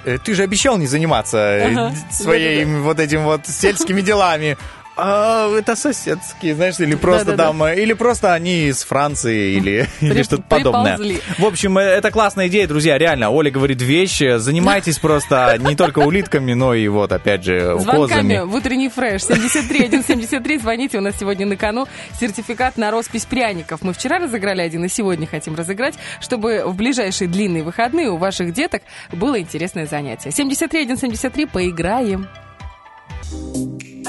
Э, Ты же обещал не заниматься э, своими вот этим вот сельскими делами. А, это соседские, знаешь, или просто Да-да-да. там, э, или просто они из Франции, или, (laughs) или что-то подобное. В общем, э, это классная идея, друзья, реально. Оля говорит вещи. Занимайтесь просто не только улитками, но и вот, опять же, Звонками козами. в утренний фреш 73 173. Звоните, у нас сегодня на кону сертификат на роспись пряников. Мы вчера разыграли один и сегодня хотим разыграть, чтобы в ближайшие длинные выходные у ваших деток было интересное занятие. 73 173, поиграем. What you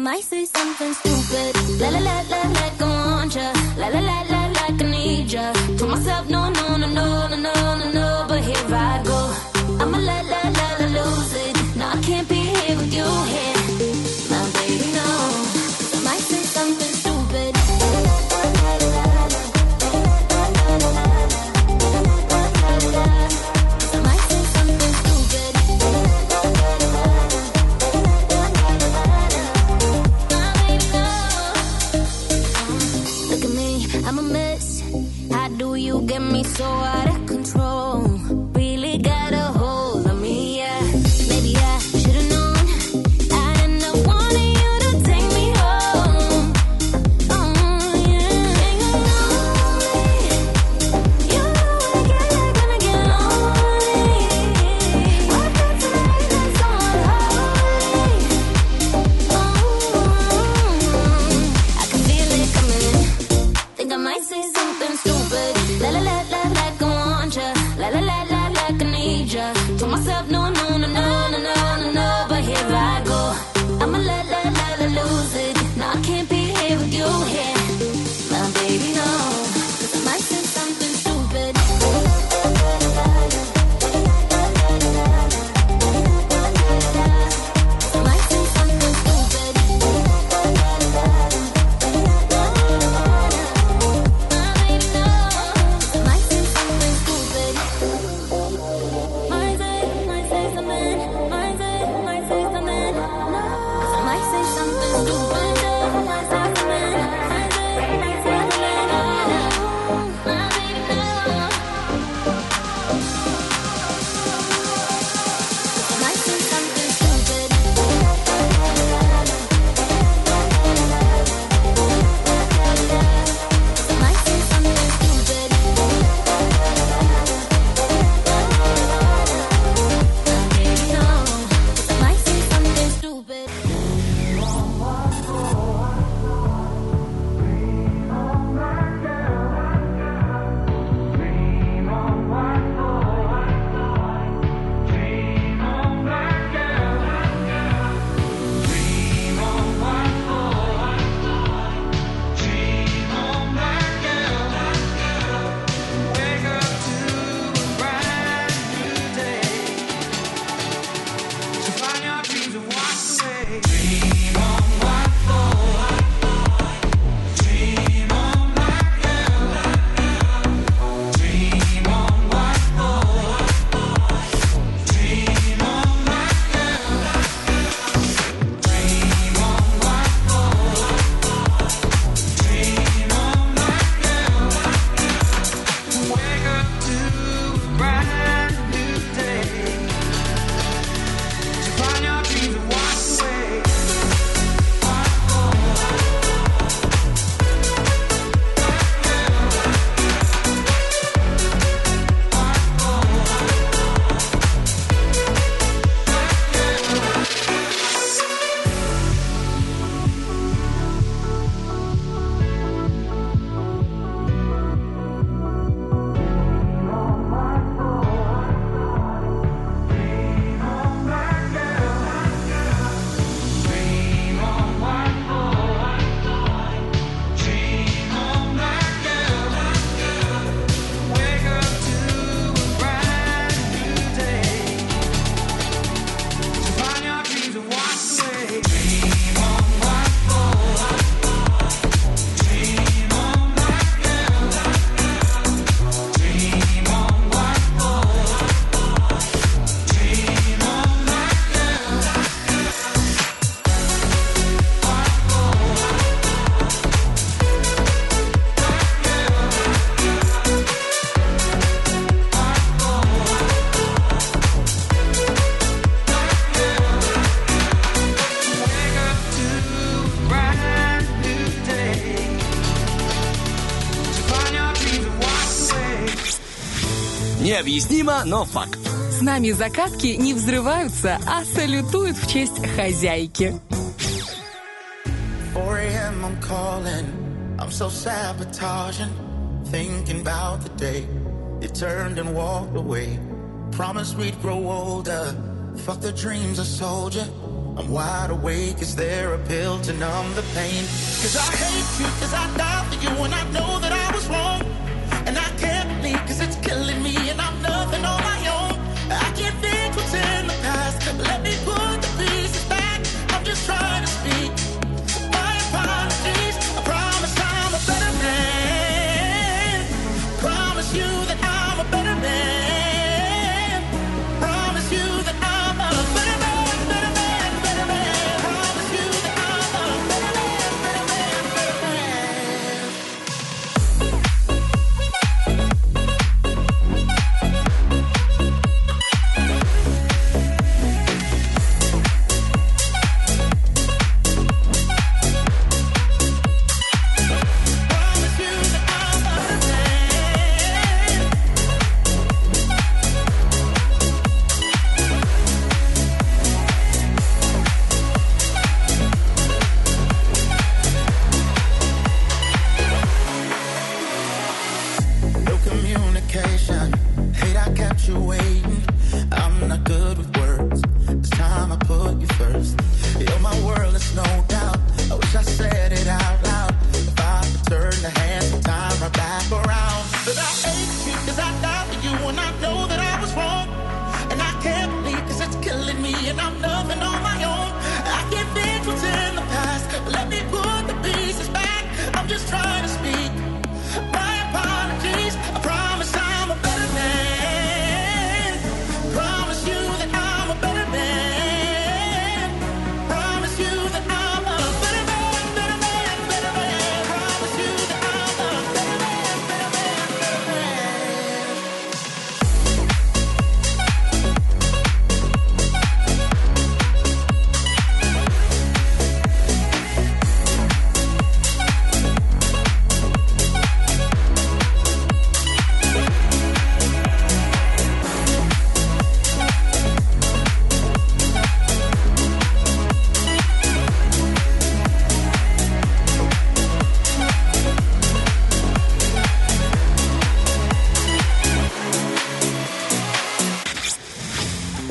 might say something stupid. La la la la like I want ya. La la la la like I need ya. To myself, no Необъяснимо, но факт. С нами закатки не взрываются, а салютуют в честь хозяйки. 4 a.m. I'm calling. I'm so sabotaging. Thinking about the day you turned and walked away. Promised we'd grow older. Fuck the dreams I sold you. I'm wide awake. Is there a pill to numb the pain? Cause I hate you, cause I died for you, and I know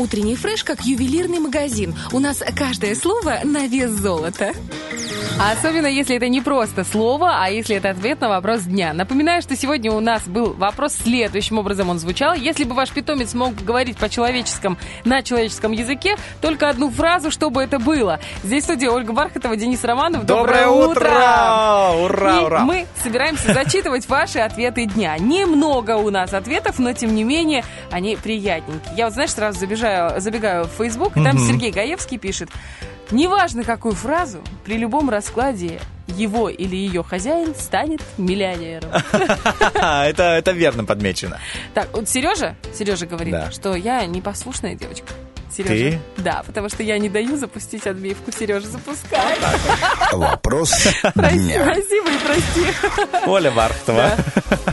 Утренний фреш как ювелирный магазин. У нас каждое слово на вес золота. Особенно, если это не просто слово, а если это ответ на вопрос дня. Напоминаю, что сегодня у нас был вопрос следующим образом он звучал. Если бы ваш питомец мог говорить по-человеческому, на человеческом языке, только одну фразу, чтобы это было. Здесь в студии Ольга Бархатова, Денис Романов. Доброе утро! Ура, И ура! мы собираемся зачитывать ваши ответы дня. Немного у нас ответов, но тем не менее они приятненькие. Я вот, знаешь, сразу забежаю, забегаю в Facebook, и там Мгм. Сергей Гаевский пишет. Неважно, какую фразу, при любом раскладе его или ее хозяин станет миллионером. (laughs) это, это верно подмечено. Так, вот Сережа, Сережа говорит, Да. что я непослушная девочка. Сережа. Ты? Да, потому что я не даю запустить отбивку. Сережа, запускай. Вопрос дня. спасибо и прости. Оля Бархтова.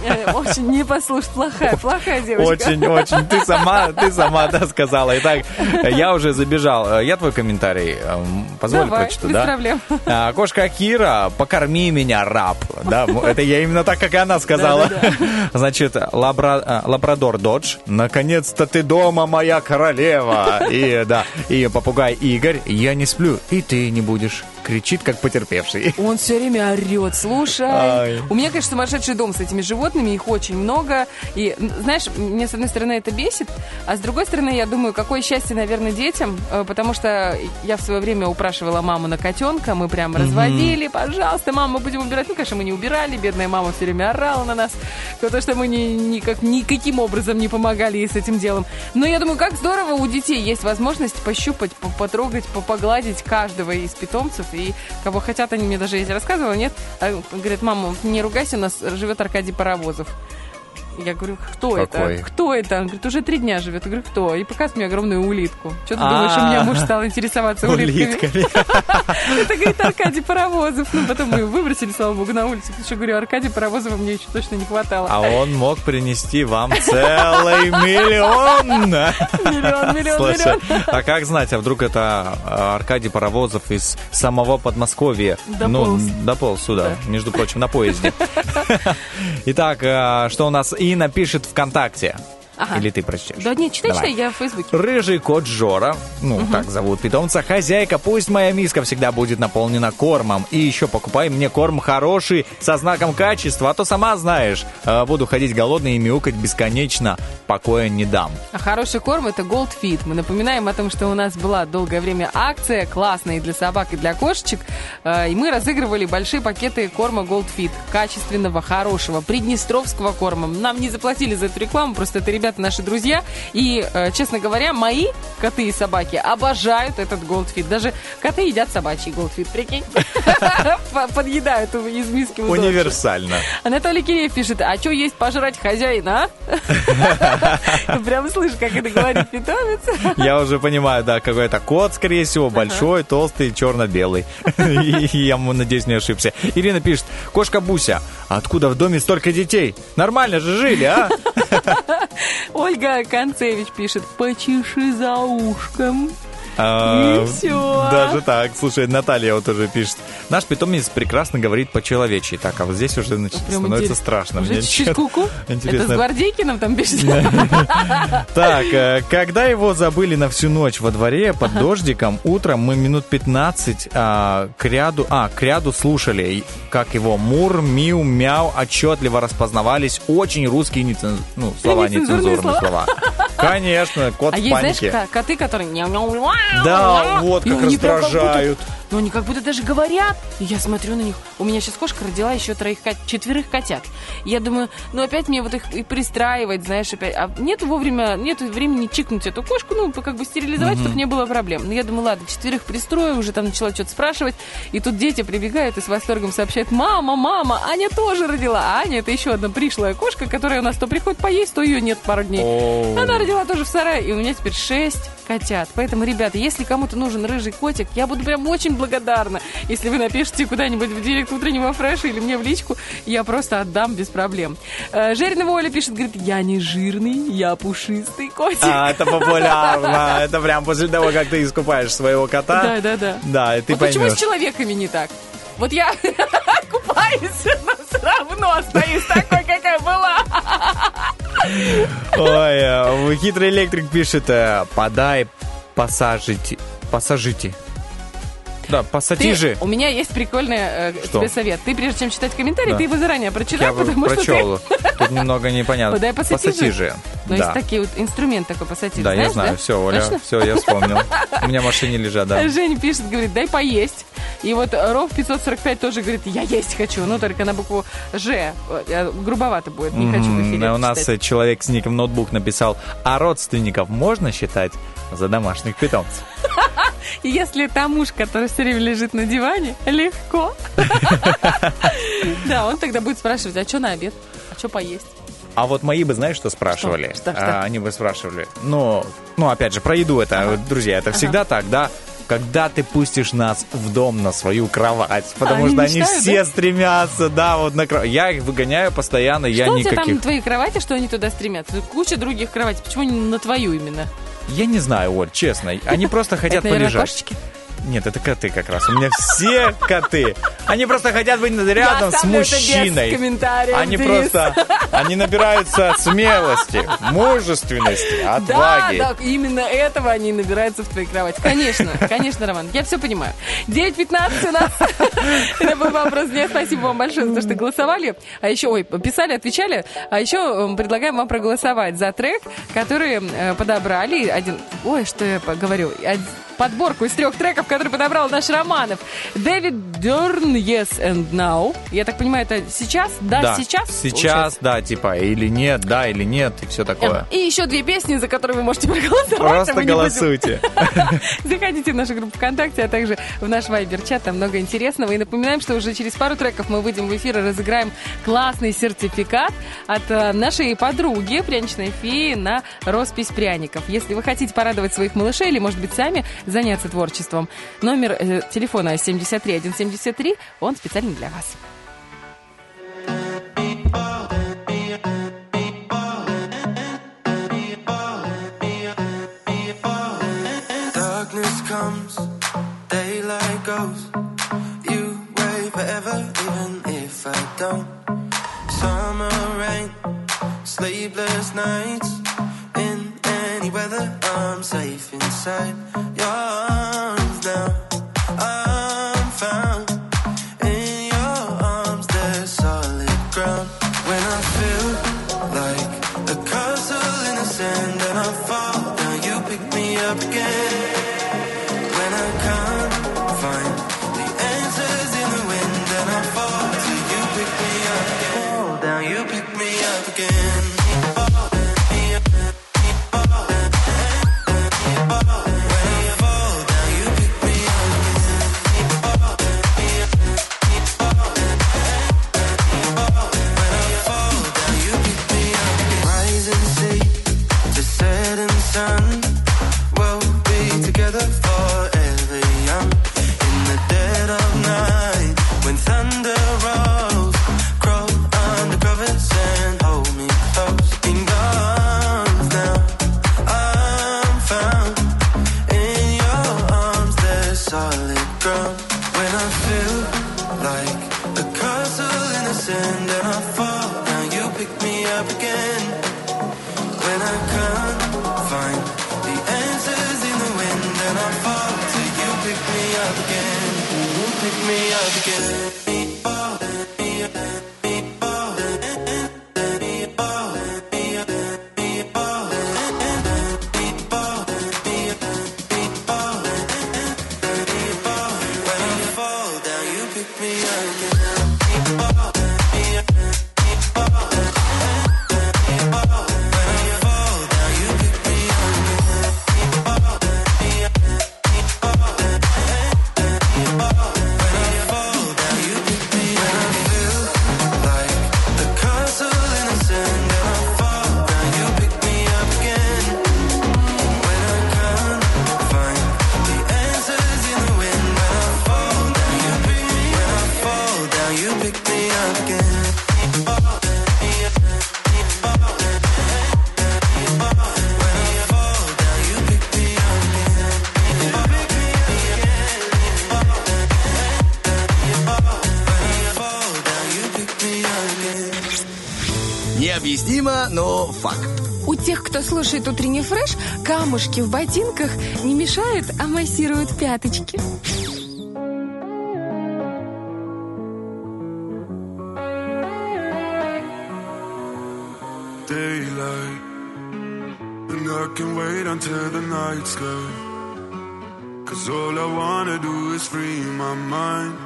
Э, Очень непослушная, плохая, плохая девочка. Очень, очень. Ты сама, ты сама, да, сказала. Итак, я уже забежал. Я твой комментарий эм, позволь Давай, прочту, без да? проблем. А, Кошка Кира, покорми меня, раб. Да, это я именно так, как и она сказала. Значит, лабра- а, лабрадор Додж, наконец-то ты дома, моя королева. И, да, и попугай Игорь, я не сплю, и ты не будешь. Кричит, как потерпевший. (laughs) Он все время орет, слушай. Ай. У меня, конечно, сумасшедший дом с этими животными, их очень много. И, знаешь, мне, с одной стороны, это бесит, а с другой стороны, я думаю, какое счастье, наверное, детям, э, потому что я в свое время упрашивала маму на котенка, мы прям разводили, пожалуйста, мама, мы будем убирать. Ну, конечно, мы не убирали, бедная мама все время орала на нас, потому что мы ни- никак, никаким образом не помогали ей с этим делом. Но я думаю, как здорово у детей есть возможность пощупать, по- потрогать, по- погладить каждого из питомцев. И кого хотят, они мне даже если рассказывала, нет, а, говорят, мама, не ругайся, у нас живет Аркадий Паровозов. Я говорю, кто Какой? это? Кто это? Он говорит, уже три дня живет. Я говорю, кто? И показывает мне огромную улитку. Что ты думаешь, у А. меня муж стал интересоваться улитками? (laughs) Это, говорит, Аркадий Паровозов. Ну, потом мы его выбросили, слава богу, на улицу. Потому что, говорю, Аркадия Паровозова мне еще точно не хватало. А он мог принести вам целый миллион. Миллион, миллион, миллион. а как знать, а вдруг это а, Аркадий Паровозов из самого Подмосковья? Дополз. Ну, дополз сюда, между прочим, на поезде. (laughs) Итак, а, что у нас Инна пишет ВКонтакте? Ага. Или ты прочтешь? Да нет, читай, Давай. читай, я в Фейсбуке. Рыжий кот Жора, ну, так зовут питомца, хозяйка, пусть моя миска всегда будет наполнена кормом. И еще покупай мне корм хороший, со знаком качества, а то сама знаешь, э, буду ходить голодный и мяукать бесконечно, покоя не дам. А хороший корм это Gold Fit. Мы напоминаем о том, что у нас была долгое время акция, классная и для собак, и для кошечек. Э, И мы разыгрывали большие пакеты корма Gold Fit. Качественного, хорошего, приднестровского корма. Нам не заплатили за эту рекламу, просто это ребята наши друзья. И, э, честно говоря, мои коты и собаки обожают этот Fit. Даже коты едят собачий Fit, прикинь. (laughs) По- Подъедают из миски. Универсально. Анатолий Киреев пишет, а что есть пожрать хозяина, а? (laughs) Прямо слышишь, как это говорит питомец. Я уже понимаю, да, какой это кот, скорее всего, большой, толстый, черно-белый. (laughs) Я, надеюсь, не ошибся. Ирина пишет, кошка Буся, а откуда в доме столько детей? Нормально же жили, а? Ольга Концевич пишет, почеши за ушком. А, И всё. Даже так. Слушай, Наталья вот тоже пишет. Наш питомец прекрасно говорит по-человечьи. Так, а вот здесь уже значит, Прям становится интерес- страшно. Уже Мне чуть-чуть куку. Это с Интересно. Гвардейкиным там пишет. (laughs) Так, э, когда его забыли на всю ночь во дворе под дождиком, утром мы минут 15 а, к ряду, а, к ряду слушали, как его мур, миу, мяу отчетливо распознавались очень русские неценз- ну, слова, Нецензурные слова. Конечно, кот А в есть, знаешь, панике. ко- коты, которые... Да, вот как раздражают. Ну, они как будто даже говорят. И я смотрю на них. У меня сейчас кошка родила еще троих, четверых котят. И я думаю, ну опять мне вот их и пристраивать, знаешь, опять. А нет вовремя, нет времени чикнуть эту кошку, ну, как бы стерилизовать, чтобы не было проблем. Но я думаю, ладно, четверых пристрою, уже там начала что-то спрашивать. И тут дети прибегают и с восторгом сообщают, мама, мама, Аня тоже родила. А Аня это еще одна пришлая кошка, которая у нас то приходит поесть, то ее нет пару дней. Оу. Она родила тоже в сарае, и у меня теперь шесть котят. Поэтому, ребята, если кому-то нужен рыжий котик, я буду прям очень благодарна, если вы напишите куда-нибудь в директ утреннего фреша или мне в личку, я просто отдам без проблем. Э, Жареного Оля пишет, говорит, я не жирный, я пушистый котик. А, это популярно. (laughs) Это прям после того, как ты искупаешь своего кота. Да, да, да. Да, и ты Вот почему с поймешь. человеками не так? Вот я (laughs) купаюсь, но все равно остаюсь такой, какая была. (laughs) Ой, э, хитрый электрик пишет, э, подай, посажите, посажите. Да, Ты- пассатижи. у меня есть прикольный э, Что? тебе совет. Ты, прежде чем читать комментарий, Да. ты его заранее прочитай, Я потому что ты... прочел. (laughs) Тут немного непонятно. Подай пассатижи. Пассатижи. Ну, Да. есть такие вот инструмент такой пассатижи, Да, я знаешь, знаю. да? Все, Оля, Точно? все, я вспомнил. У меня в машине лежат, да. (laughs) Женя пишет, говорит, дай поесть. И вот Ров 545 тоже говорит, я есть хочу, но только на букву Ж. Э, Грубовато будет, не хочу в эфире У нас человек с ником ноутбук написал, а родственников можно считать за домашних питомцев? (laughs) И Если это муж, который все время лежит на диване, легко. (laughs) Да, он тогда будет спрашивать, а что на обед? А что поесть? А вот мои бы, знаешь, что спрашивали? Что? Что? Что? А, они бы спрашивали. Ну, ну, опять же, про еду это, друзья, это всегда так, да? Когда ты пустишь нас в дом на свою кровать, потому Они что они мечтают, все да? стремятся, да, вот на кровать. Я их выгоняю постоянно, я что у тебя там никаких. на твоей кровати, что они туда стремятся? Куча других кроватей. Почему не на твою именно? Я не знаю, Оль, честно. Они просто хотят Это, наверное, полежать. кошечки? Нет, это коты как раз. У меня все коты. Они просто хотят быть рядом с мужчиной. Они просто, они набираются смелости, мужественности, Да, отваги. да, именно этого они набираются в твоей кровати. Конечно, конечно, Роман, я все понимаю. 9.15 у нас. (laughs) Это был вопрос дня. Спасибо вам большое за то, что голосовали. А еще, ой, писали, отвечали. А еще предлагаем вам проголосовать за трек, который э, подобрали один... Ой, что я говорю. Од- подборку из трех треков, который подобрал наш Романов. Дэвид Дерн, Yes and Now. Я так понимаю, это сейчас? Да, сейчас? Сейчас, да, типа, или нет, да, или нет, и все такое. И еще две песни, за которые вы можете (laughs) проголосовать. а Просто будем- голосуйте. (laughs) Заходите в нашу группу ВКонтакте, а также в наш Вайбер-чат, там много интересного. И напоминаем, что уже через пару треков мы выйдем в эфир и разыграем классный сертификат от э, нашей подруги, пряничной феи, на роспись пряников. Если вы хотите порадовать своих малышей или, может быть, сами заняться творчеством, номер э, телефона 73173, он специально для вас. Comes, daylight goes. You wait forever, even if I don't. Summer rain, sleepless nights. In any weather, I'm safe inside pick me up again. Слушает утренний фреш, камушки в ботинках не мешают, а массируют пяточки. daylight. And I can wait until the night sky. Cause all I wanna do is free my mind.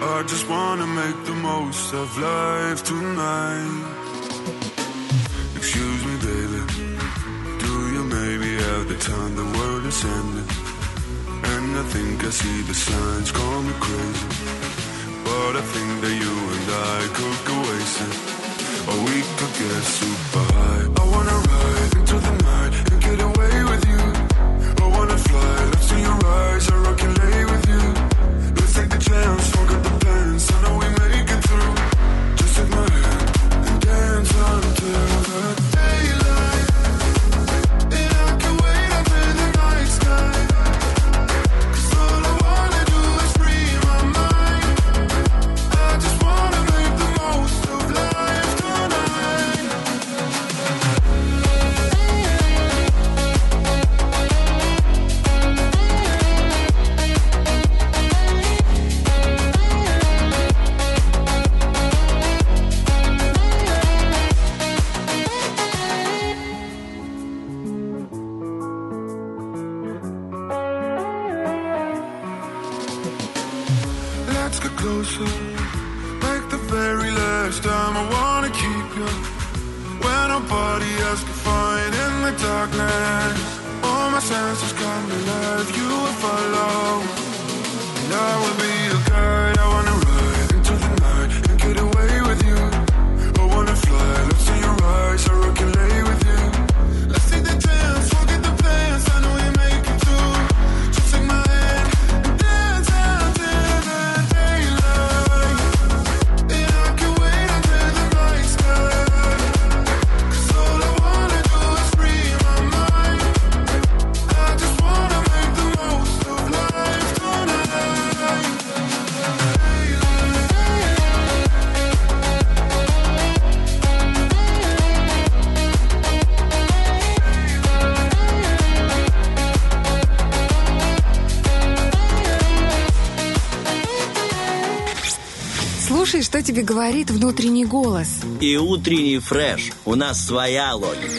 I just wanna make the most of life tonight. See the signs, call me crazy. But I think that you and I could go wasted. Or we could get super что тебе говорит внутренний голос. И утренний фреш. У нас своя логика.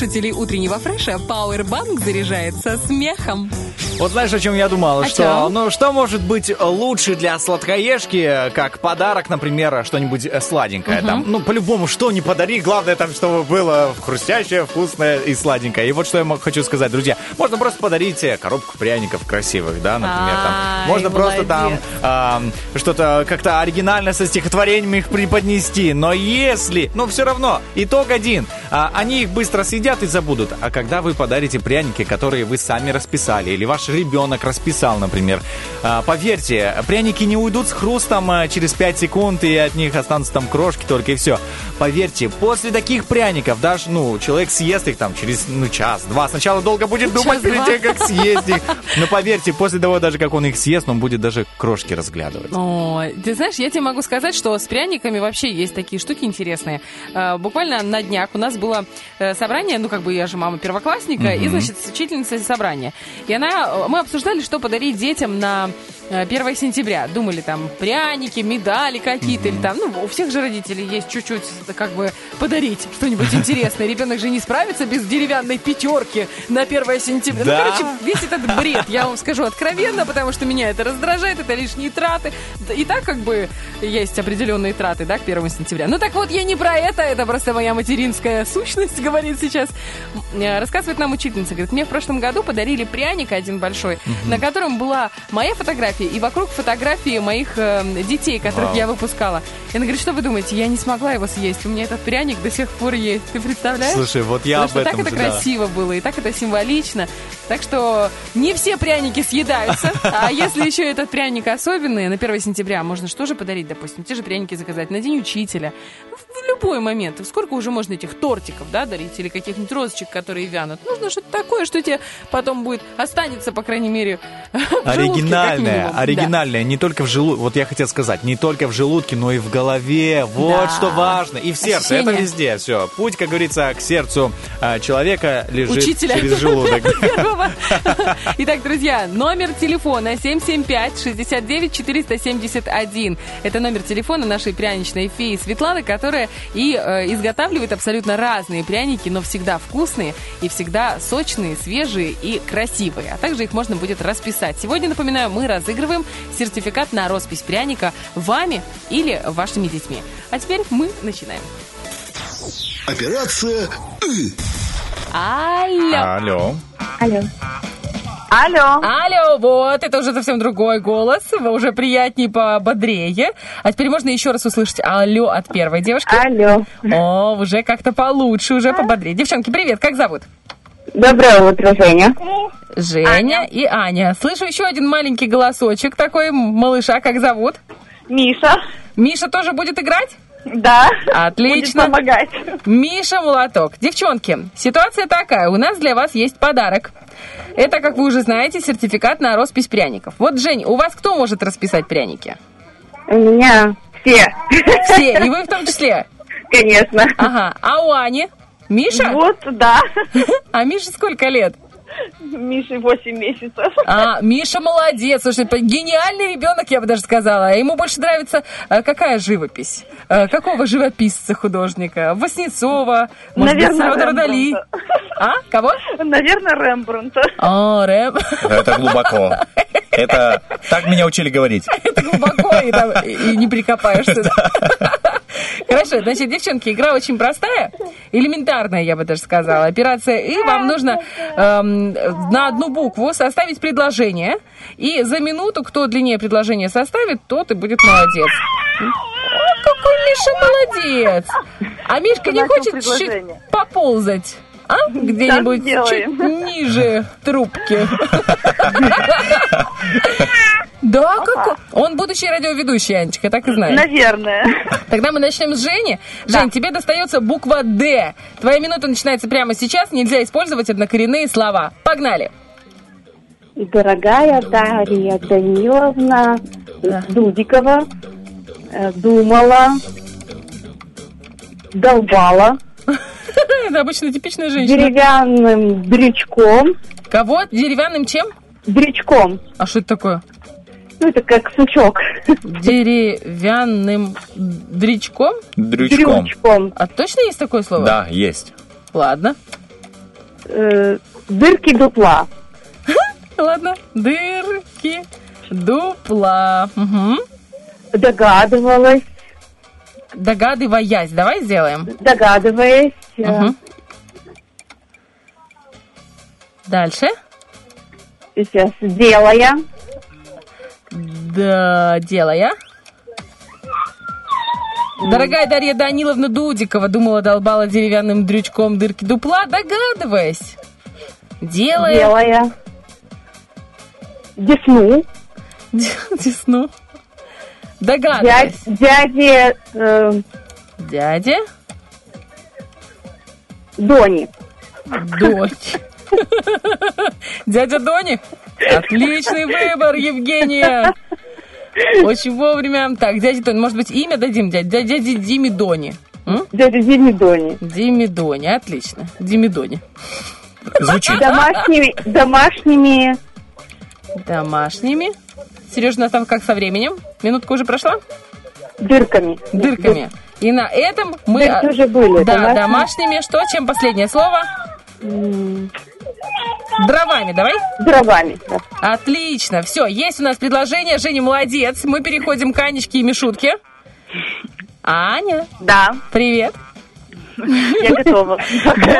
Слушателей утреннего фреша Powerbank заряжается смехом. Вот знаешь, о чем я думал? О что, чем? ну, что может быть лучше для сладкоежки, как подарок, например, что-нибудь э, сладенькое? Мгм. Там, ну, по-любому, что не подари, главное там, чтобы было хрустящее, вкусное и сладенькое. И вот что я хочу сказать, друзья. Можно просто подарить э, коробку пряников красивых, да, например. Там. Можно просто там что-то как-то оригинально со стихотворениями их преподнести. Но если, ну, все равно, итог один. А, они их быстро съедят и забудут. А когда вы подарите пряники, которые вы сами расписали, или ваш ребенок расписал, например, а, поверьте, пряники не уйдут с хрустом а, через 5 секунд, и от них останутся там крошки только и все. Поверьте, после таких пряников, даже, ну, человек съест их там через, ну, час-два. Сначала долго будет думать перед тем, как (laughs) съесть их. Но поверьте, после того, даже как он их съест, он будет даже крошки разглядывать. О, ты знаешь, я тебе могу сказать, что с пряниками вообще есть такие штуки интересные. Э, Буквально на днях у нас было э, собрание, ну, как бы я же мама первоклассника, и, Мгм. значит, с учительницей собрание. И она, э, мы обсуждали, что подарить детям на э, 1 сентября. Думали, там, пряники, медали какие-то, или там, ну, у всех же родителей есть чуть-чуть, как бы, подарить что-нибудь интересное. Ребенок же не справится без деревянной пятерки на 1 сентября. Да. Ну, короче, весь этот бред, я вам скажу откровенно, потому что меня это раздражает, это лишние траты. И так как бы есть определенные траты, да, к 1 сентября. Ну так вот, я не про это, это просто моя материнская сущность, (laughs) говорит сейчас. Э, Рассказывает нам учительница. Говорит, мне в прошлом году подарили пряник один большой, на котором была моя фотография и вокруг фотографии моих э, детей, которых Вау. я выпускала. И она говорит, что вы думаете, я не смогла его съесть, у меня этот пряник до сих пор есть. Ты представляешь? Слушай, вот я Потому об этом так это же, да. красиво было, и так это символично. Так что не все пряники съедаются. А (laughs) если еще этот пряник особенный, на 1 сентября можно что же подарить, допустим, те же пряники заказать на День учителя. В любой момент. Сколько уже можно этих тортиков, да, дарить, или каких-нибудь розочек, которые вянут. Нужно что-то такое, что тебе потом будет, останется, по крайней мере, (laughs) Оригинальная, минимум. Да. не только в желудке, вот я хотел сказать, не только в желудке, но и в голове, вот Да. что важно, и в сердце, это Ощущение. везде, все. Путь, как говорится, к сердцу а, человека лежит Учителя. через желудок. (laughs) (laughs) Итак, друзья, номер телефона 775-69-471. Это номер телефона нашей пряничной феи Светланы, которая и э, изготавливает абсолютно разные пряники, но всегда вкусные и всегда сочные, свежие и красивые. А также их можно будет расписать. Сегодня, напоминаю, мы разыгрываем сертификат на роспись пряника вами или вашими детьми. А теперь мы начинаем. Операция «Ы». Алло. Алло. Алло. Алло. Алло, вот, это уже совсем другой голос, уже приятнее, пободрее. А теперь можно еще раз услышать алло от первой девушки. Алло. О, уже как-то получше, уже пободрее. Девчонки, привет, как зовут? Доброе утро, Женя. Женя и Аня. Слышу еще один маленький голосочек такой малыша, как зовут? Миша. Миша тоже будет играть? Да. Отлично. Будет помогать. Миша Молоток. Девчонки, ситуация такая. У нас для вас есть подарок. Это, как вы уже знаете, сертификат на роспись пряников. Вот, Жень, у вас кто может расписать пряники? У меня все. Все, и вы в том числе? Конечно. Ага. А у Ани? Миша? Вот, да. (laughs) А Мише сколько лет? Мише 8 месяцев. А, Миша молодец. Слушай, гениальный ребенок, я бы даже сказала. А Ему больше нравится э, какая живопись? Э, Какого живописца художника? Воснецова? Может быть, Наверное, Дали? Рембрандта. А? Кого? Наверное, Рембрандта. О, Рэм. Это глубоко. Это так меня учили говорить. (laughs) Это глубоко, и, там, и не прикопаешься. (laughs) да. Хорошо, значит, девчонки, игра очень простая, элементарная, я бы даже сказала. Операция «И» вам нужно эм, на одну букву составить предложение, и за минуту, кто длиннее предложение составит, тот и будет молодец. О, какой Миша молодец! А Мишка не хочет предложение. поползать? А? Где-нибудь чуть ниже трубки. (laughs) Да, как он будущий радиоведущий, Анечка, я так и знаю. Наверное. Тогда мы начнем с Жени. Жень, тебе достается буква Д. Твоя минута начинается прямо сейчас. Нельзя использовать однокоренные слова. Погнали. Дорогая Дарья Даниловна Дудикова э, думала, долбала (laughs) Это обычно типичная женщина. деревянным дрючком. Кого? Деревянным чем? Дрючком. А что это такое? Ну, это как сучок. Деревянным дрючком? Дрючком. Дрючком. А точно есть такое слово? Да, есть. Ладно. Э, дырки дупла. (laughs) Ладно. Дырки. Дупла. Угу. Догадывалась, Догадываясь. Давай сделаем. догадываясь, Мгм. Дальше. сейчас делая, Да, делая. Дорогая Дарья Даниловна Дудикова думала, долбала деревянным дрючком дырки дупла, догадываясь. Делая. делая, десну, (laughs) Десну. Догадываясь. дяде э, (laughs) Дядя. Дони. Дочь. Дядя Дони. (laughs) Отличный выбор, Евгения. Очень вовремя. Так, дядя Дони, может быть, имя дадим дяде? Дя- Дяде Диме Дони. М? Дядя Диме Дони. Диме Дони, отлично. Диме Дони. Звучит. Домашними, домашними Домашними. Сереж, у нас там как со временем? Минутка уже прошла? дырками. Дырками. И на этом мы... Дырки уже были. Да, Домашними. домашними. Что? Чем последнее слово? Дровами, давай. Дровами. да. Отлично. Все, есть у нас предложение. Женя, молодец. Мы переходим к Анечке и Мишутке. Аня, Да. привет. Я готова.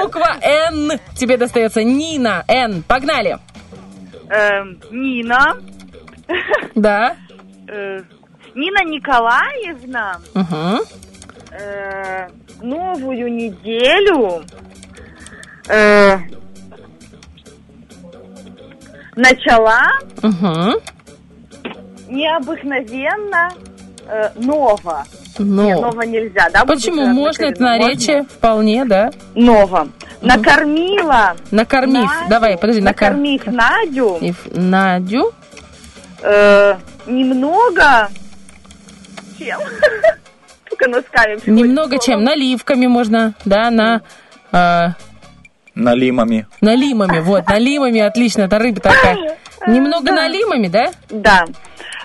Буква Н. Тебе достается Нина. Н. Погнали. Эм, Нина. Да. Э, Нина Николаевна. Угу. э, новую неделю. Э, начала Угу. необыкновенно э, ново. Но. Не, ново нельзя, да? Почему? Можно это наречие? Вполне, да. Ново. Накормила. Накормив. Надю, Давай, подожди, накор- Накормив Надю. И в- Надю. э, немного. Чем? (laughs) Только носками. Немного чем? Наливками можно, да, на... а, Налимами. налимами, вот, налимами, отлично, это рыба такая. Немного налимами, да? Да.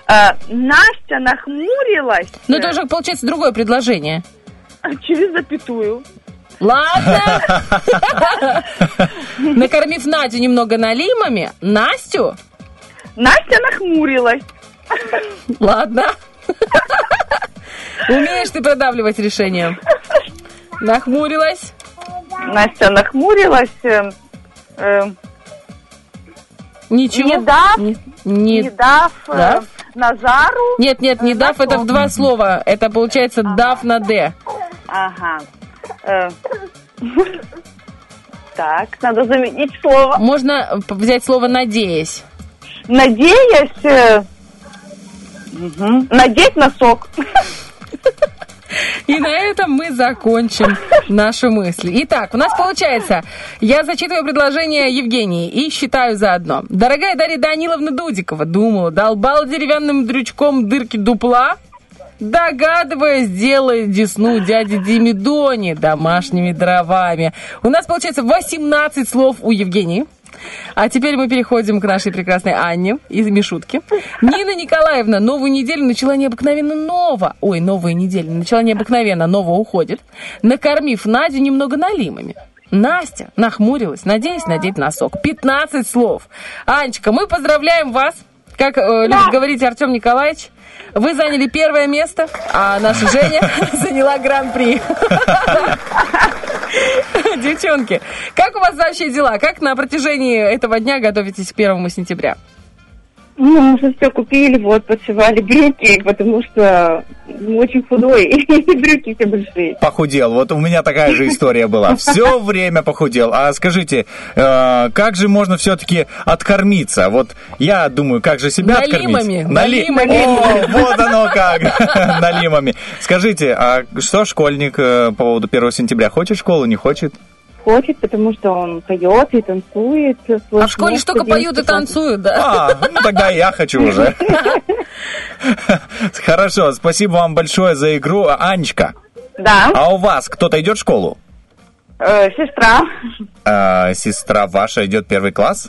Э, Настя нахмурилась. Ну, это уже, получается, другое предложение. Через запятую. Ладно. (laughs) Накормив Надю немного налимами, Настю? Настя нахмурилась. Ладно. Умеешь ты продавливать решение. Нахмурилась. Настя нахмурилась. э, э, Ничего. Не дав, Не- не- не дав э, Да? Назару. Нет, нет, не дав, это в два слова. Это получается дав на Д. Ага. Э, (laughs) Так, надо заменить слово. Можно взять слово надеясь. Надеясь... мгм, Надеть носок. (laughs) И на этом мы закончим наши мысли. Итак, у нас получается, я зачитываю предложение Евгении и считаю заодно. Дорогая Дарья Даниловна Дудикова, думала, долбал деревянным дрючком дырки дупла, догадываясь, делает десну дяди Диме Дони домашними дровами. У нас получается 18 слов у Евгении. А теперь мы переходим к нашей прекрасной Анне из Мишутки. Нина Николаевна новую неделю начала необыкновенно ново. Ой, новая неделя. Начала необыкновенно, ново уходит. Накормив Надю немного налимами. Настя нахмурилась, надеясь надеть носок. 15 слов. Анечка, мы поздравляем вас. Как э, любит говорить Артем Николаевич, вы заняли первое место, а наша Женя (laughs) заняла гран-при. (laughs) (laughs) Девчонки, как у вас вообще дела? Как на протяжении этого дня готовитесь к первому сентября? Ну, мы уже все купили, вот, подшивали брюки, потому что ну, очень худой, (laughs) и брюки все большие. Похудел. Вот у меня такая же история была. (laughs) Все время похудел. А скажите, э, как же можно все-таки откормиться? Вот я думаю, как же себя Налимами. откормить? Нали- Налимами. О, вот оно как. (laughs) Налимами. Скажите, а что школьник э, по поводу 1 сентября? Хочет школу, не хочет? Хочет, потому что он поет и танцует. А в школе ж только поют и танцуют, да? А, ну тогда я хочу уже. (laughs) Хорошо, спасибо вам большое за игру. Анечка, Да, а у вас кто-то идет в школу? э, сестра. А, сестра ваша идет первый класс?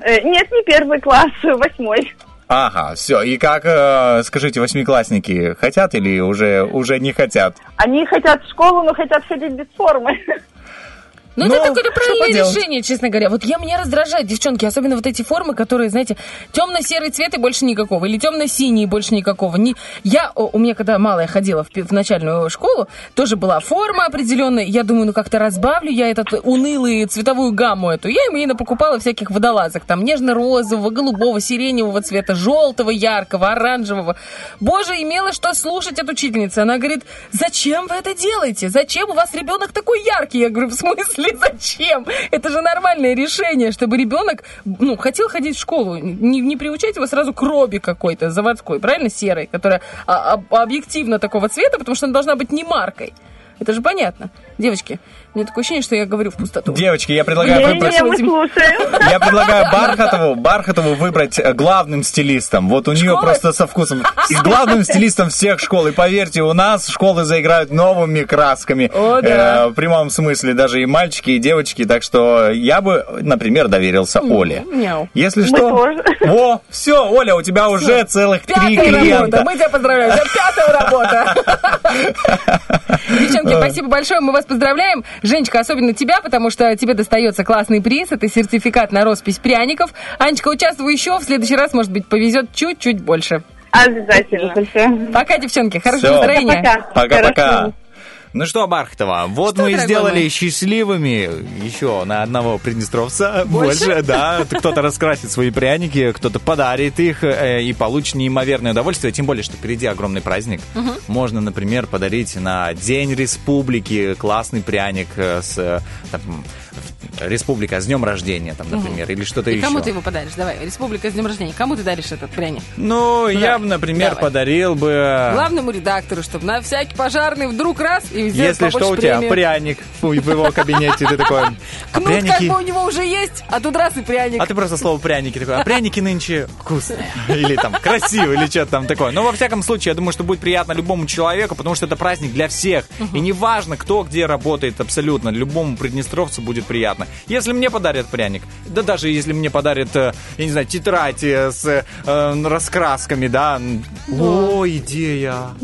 Э, Нет, не первый класс, (laughs) восьмой. Ага, все. И как, э, скажите, восьмиклассники хотят или уже, уже не хотят? Они хотят в школу, но хотят ходить без формы. (laughs) Ну, это такое правильное решение, честно говоря. Вот я меня раздражает, девчонки, особенно вот эти формы, которые, знаете, темно-серый цвет и больше никакого, или темно-синий и больше никакого. Не... Я, у меня, когда малая ходила в, в начальную школу, тоже была форма определенная. Я думаю, ну как-то разбавлю я этот унылый цветовую гамму эту. Я ему покупала всяких водолазок, там нежно-розового, голубого, сиреневого цвета, желтого, яркого, оранжевого. Боже, имела что слушать от учительницы. Она говорит, зачем вы это делаете? Зачем у вас ребенок такой яркий? Я говорю, в смысле, зачем? Это же нормальное решение, чтобы ребенок, ну, хотел ходить в школу. Не, не приучать его сразу к робе какой-то заводской, правильно, серой, которая а, об- объективно такого цвета, потому что она должна быть не маркой. Это же понятно. Девочки, у меня такое ощущение, что я говорю в пустоту. Девочки, я предлагаю выбрать... Не-не, мы слушаем. Я предлагаю Бархатову, Бархатову выбрать э, главным стилистом. Вот у нее Школы? просто со вкусом. С главным стилистом всех школ. И поверьте, у нас школы заиграют новыми красками. О, да. Э, в прямом смысле. Даже и мальчики, и девочки. Так что я бы, например, доверился Оле. Мяу. Если Мы что... тоже. О, все, Оля, у тебя уже целых три Пятая работа. клиента. Мы тебя поздравляем. Это пятая работа. (laughs) Девчонки, спасибо большое. Мы вас поздравляем. Женечка, особенно тебя, потому что тебе достается классный приз. Это сертификат на роспись пряников. Анечка, участвуй еще. В следующий раз, может быть, повезет чуть-чуть больше. Обязательно. Пока, девчонки. Хорошего Всё. настроения. Пока. Пока-пока. Ну что, Бархтова, вот Что, мы и сделали мой? счастливыми еще на одного приднестровца. Больше? Больше, да. (laughs) Кто-то раскрасит свои пряники, кто-то подарит их э, и получит неимоверное удовольствие. Тем более, что впереди огромный праздник. Мгм. Можно, например, подарить на День Республики классный пряник э, с э, там, Республика с днем рождения, там, например, или что-то еще. кому ты его подаришь? Давай, Республика с днем рождения. Кому ты даришь этот пряник? Ну, я бы, например, Давай. подарил бы... Главному редактору, чтобы на всякий пожарный вдруг раз и сделать Если что, у тебя премию. пряник в его кабинете, ты такой... А (laughs) Кнут как бы у него уже есть, а тут раз и пряник. А ты просто слово пряники такой, а пряники нынче вкусные. Или там красивые, или что-то там такое. Но во всяком случае, я думаю, что будет приятно любому человеку, потому что это праздник для всех. И неважно, кто где работает, абсолютно. Любому приднестровцу будет приятно. Если мне подарят пряник, да даже если мне подарят, э, я не знаю, тетрадь э, с э, раскрасками, да. О, идея.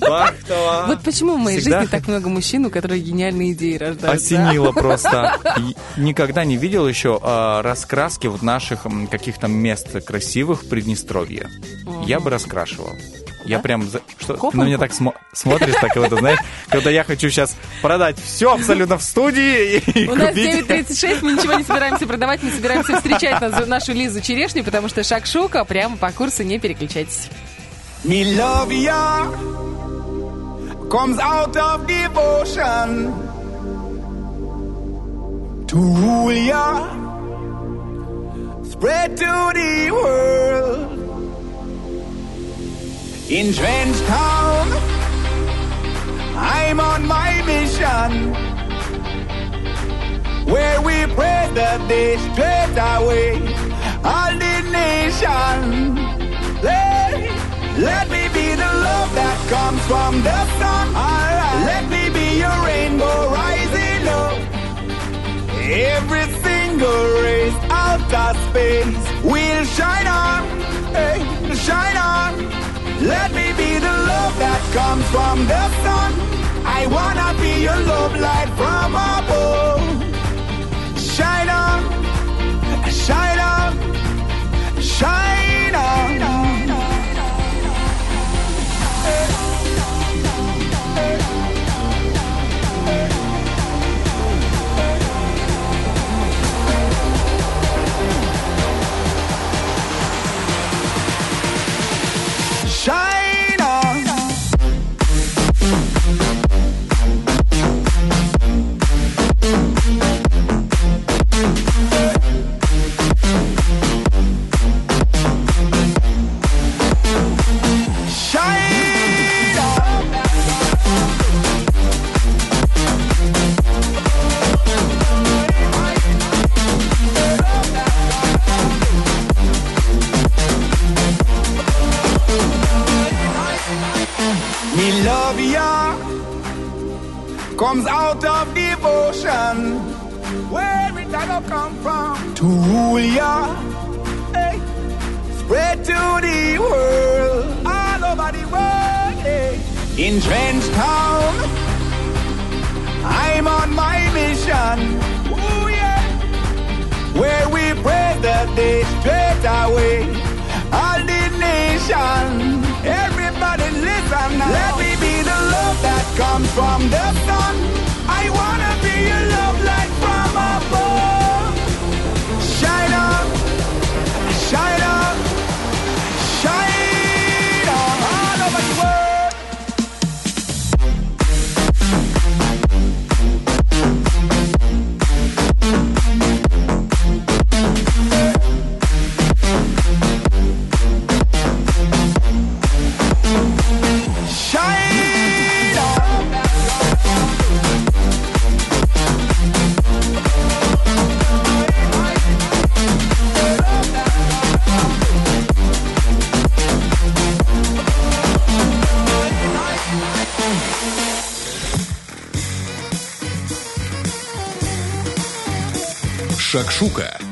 Бахтова. Вот почему в моей Всегда жизни так много мужчин, у которых гениальные идеи рождаются. Осенило (laughs) просто. Никогда не видел еще а, раскраски вот наших каких-то мест красивых в Приднестровье. Я бы раскрашивал. Я прям... за- Что, ты на меня так смо- смотришь, так вот, знаешь, когда я хочу сейчас продать все абсолютно в студии и У нас купить... 9.36, мы ничего не собираемся продавать, мы собираемся встречать нас- нашу Лизу Черешню, потому что шакшука прямо по курсу, не переключайтесь. Me love ya comes out of devotion to rule ya, spread to the world. In Trench Town, I'm on my mission where we pray the day straight away. All the nation, let, let me be the love that comes from the sun. Alright. Let me be your rainbow rising up. Every single race out of space will shine on, hey, shine on. Let me be the love that comes from the sun. I wanna be your love light from above. Shine on, Me love ya comes out of devotion. Where it all come from? To rule ya, hey, spread to the world, ah, all over the world. Hey. In Trench Town, I'm on my mission. Ooh yeah, where we pray the day straight away. All the nation, everybody listen now. Let me comes from the sun. I wanna be Шакшука.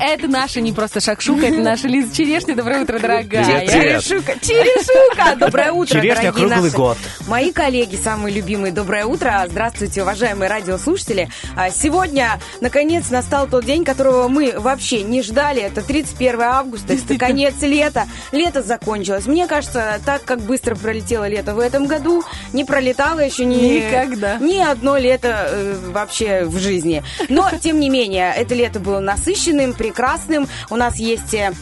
Это наша не просто шакшука, это наша Лиза Черешня. Доброе утро, дорогая. Привет, привет. Черешука, черешука! Доброе утро, Черешня дорогие круглый наши год. Мои коллеги, самые любимые, доброе утро. Здравствуйте, уважаемые радиослушатели. А, Сегодня, наконец, настал тот день, которого мы вообще не ждали. Это 31 августа, это конец лета. Лето закончилось. Мне кажется, так как быстро пролетело лето в этом году, не пролетало еще ни... Никогда. Ни одно лето э, вообще в жизни. Но, тем не менее, это лето было насыщенным, прекрасным. У нас есть э,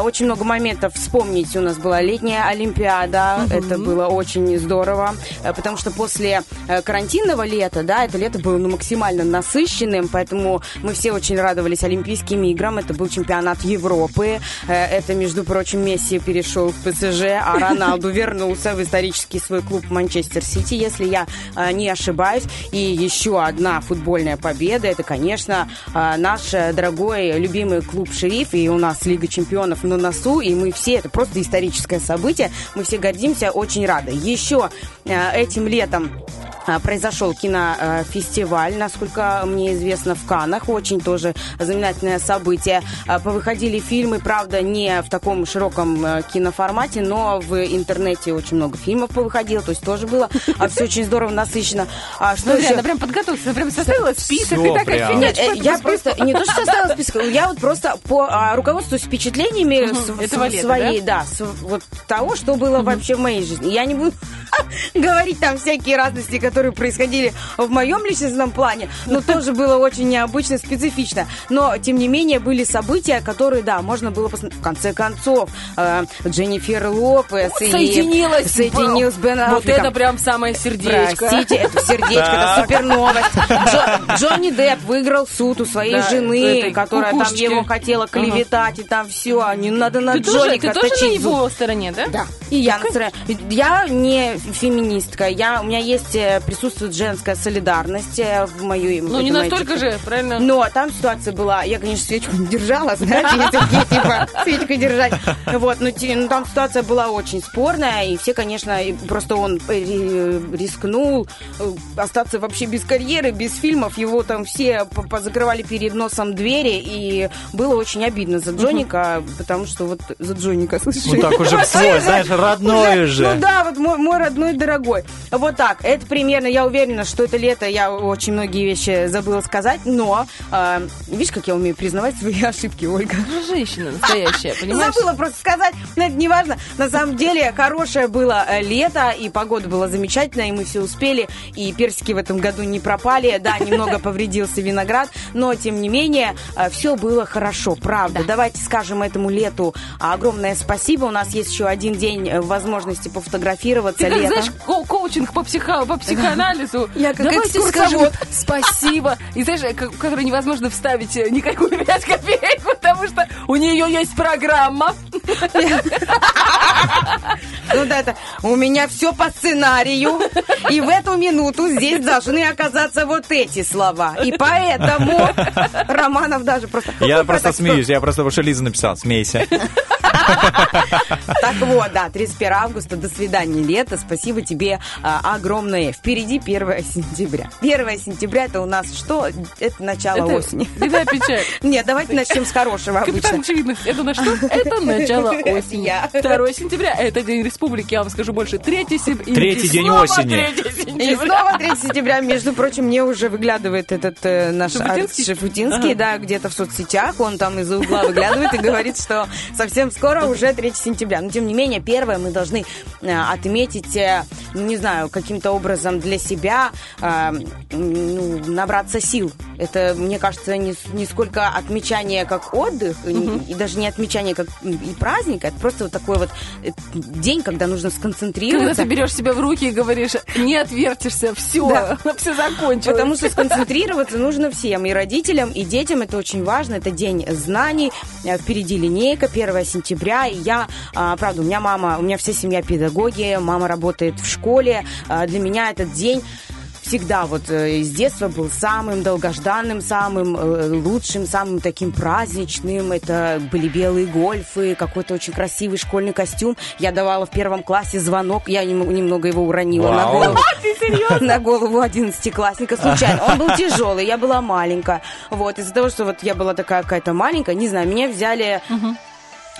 очень много моментов вспомнить. У нас была летняя Олимпиада. Это было очень здорово. Э, Потому что после э, карантинного лета, да, это лето было ну, максимально насыщенным. Поэтому мы все очень радовались Олимпийским играм. Это был чемпионат Европы. Э, Это, между прочим, Месси перешел в ПСЖ, а Роналду вернулся в исторический свой клуб Манчестер Сити, если я э, не ошибаюсь. И еще одна футбольная победа. Это, конечно, э, наш э, дорогой любимый клуб «Шериф». И у нас Лига чемпионов на носу. И мы все, это просто историческое событие. Мы все гордимся, очень рады. Еще э, этим летом произошел кинофестиваль, насколько мне известно, в Канах. Очень тоже знаменательное событие. А, Повыходили фильмы, правда, не в таком широком э, киноформате, но в интернете очень много фильмов повыходило, то есть тоже было все очень здорово, насыщенно. А что Смотри, еще? она прям подготовилась, она прям составила список Всё и так прям. офигеть, Нет, э, я просто не то, что составила список, я вот просто по а, впечатлениями Мгм, с- этого с- лета, своей, да, с- вот того, что было вообще в моей жизни. Я не буду (laughs) говорить там всякие разности, которые происходили в моем личностном плане, но тоже было очень необычно, специфично. Но, тем не менее, были события, которые, да, можно было посмотреть. В конце концов, э, Дженнифер Лопес и- Соединилась. соединилась с Бен Вот Аффлеком. это прям самое сердечко. Простите, это сердечко, это супер новость. Джо- Джонни Депп выиграл суд у своей Да, жены, которая там кукушечки. его хотела клеветать, и там все, не надо на Ты тоже, Джоника ты тоже на его стороне, да? Да. И я на стороне. Я не феминистка. Я, у меня есть э, присутствует женская солидарность э, в моей Ну, не настолько же, правильно? но там ситуация была, я, конечно, свечку не держала, знаете, такие, типа, (laughs) свечку держать. Вот, но ну, там ситуация была очень спорная, и все, конечно, просто он э, ри- рискнул э, остаться вообще без карьеры, без фильмов. Его там все по- позакрывали перед носом двери, и было очень обидно за Джоника, потому что вот за Джоника, слышишь? Ну так уже (laughs) свой, знаешь, родной Уже. Ну да, вот мой, родной дорогой. Вот так. Это примерно, я уверена, что это лето, я очень многие вещи забыла сказать, но э, видишь, как я умею признавать свои (laughs) ошибки, Ольга. Женщина настоящая, (laughs) понимаешь? Забыла просто сказать, но это не важно. На самом деле, хорошее было э, лето, и погода была замечательная, и мы все успели, и персики в этом году не пропали. Да, (laughs) немного повредился виноград, но, тем не менее, все было хорошо, правда. Давайте скажем этому лету огромное спасибо. У нас есть еще один день э, возможности пофотографироваться Ты как, летом. знаешь, ко- коучинг по, психо, по психоанализу. Я как Давайте скажем спасибо. И знаешь, в которой невозможно вставить э, никакую 5 копеек, потому что у нее есть программа. Ну да, это у меня все по сценарию, и в эту минуту здесь должны оказаться вот эти слова. И поэтому Романов даже просто... Я «Ну, просто смеюсь, я просто, потому что Лиза написала, смейся. Так вот, да, 31 августа, до свидания, лето. Спасибо тебе а, огромное. Впереди 1 сентября. 1 сентября это у нас что? Это начало Это осени. беда и печаль. (laughs) Нет, давайте начнем с хорошего обычно. очевидность. Это на что? Это начало (laughs) осени. Я. 2 сентября – это День Республики. Я вам скажу больше. 3 сентября. Третий день осени. И снова 3 сентября, между прочим, мне уже выглядывает этот э, наш Шафутинский? Арт Шафутинский, Ага. да, где-то в соцсетях, он там из-за угла выглядывает и говорит, что совсем скоро уже 3 сентября. Но, тем не менее, первое мы должны э, отметить, э, ну, не знаю, каким-то образом для себя э, ну, набраться сил. Это, мне кажется, не, не сколько отмечание как отдых, и- Мгм. и даже не отмечание как и праздник, это просто вот такой вот э, день, когда нужно Когда сконцентрироваться. ты берешь себя в руки и говоришь, не отвертишься, все, Да. (laughs) все закончилось. Потому что сконцентрироваться нужно всем, и родителям, и детям. Это очень важно. Это день знаний. Э, Впереди линейка, 1 сентября. И я, а, правда, у меня мама, у меня вся семья педагоги, мама работает в школе. А, Для меня этот день всегда вот э, с детства был самым долгожданным, самым э, лучшим, самым таким праздничным. Это были белые гольфы, какой-то очень красивый школьный костюм. Я давала в первом классе звонок, я нем- немного его уронила на Вау. голову. (laughs) Ты серьезно? (laughs) На голову одиннадцатиклассника случайно. Он был тяжелый, я была маленькая. Вот, из-за того, что вот я была такая какая-то маленькая, не знаю, меня взяли...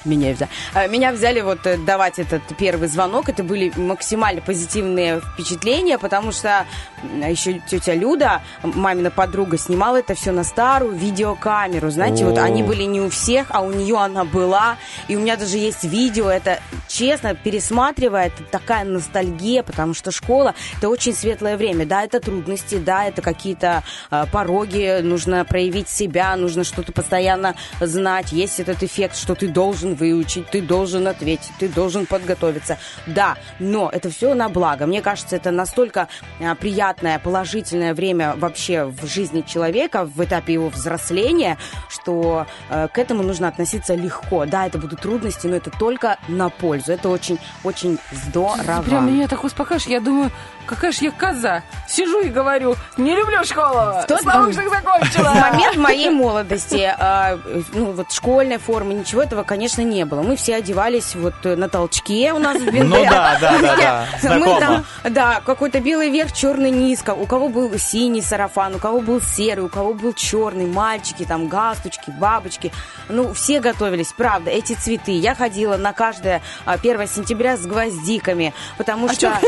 Меня взяли. А, Меня взяли вот э, давать этот первый звонок. Это были максимально позитивные впечатления, потому что м, еще тетя Люда, мамина подруга, снимала это все на старую видеокамеру. Знаете, вот О. они были не у всех, а у нее она была. И у меня даже есть видео. Это, честно, пересматривая, это такая ностальгия, потому что школа – это очень светлое время. Да, это трудности, да, это какие-то а, пороги, нужно проявить себя, нужно что-то постоянно знать. Есть этот эффект, что ты должен выучить, ты должен ответить, ты должен подготовиться. Да, но это все на благо. Мне кажется, это настолько а, приятное, положительное время вообще в жизни человека, в этапе его взросления, что э, к этому нужно относиться легко. Да, это будут трудности, но это только на пользу. Это очень, очень здорово. Прям меня так успокаиваешь. Я думаю, какая ж я коза. Сижу и говорю, не люблю школу. Что закончила. В (laughs) момент моей молодости, а, ну вот школьной формы, ничего этого, конечно, не было. Мы все одевались вот э, на толчке у нас в. Ну да, да, да, да. (laughs) Мы там, да, какой-то белый верх, черный низ. У кого был синий сарафан, у кого был серый, у кого был черный, мальчики, там галстучки, бабочки. Ну, все готовились, правда, эти цветы. Я ходила на каждое а, 1 сентября с гвоздиками, потому что...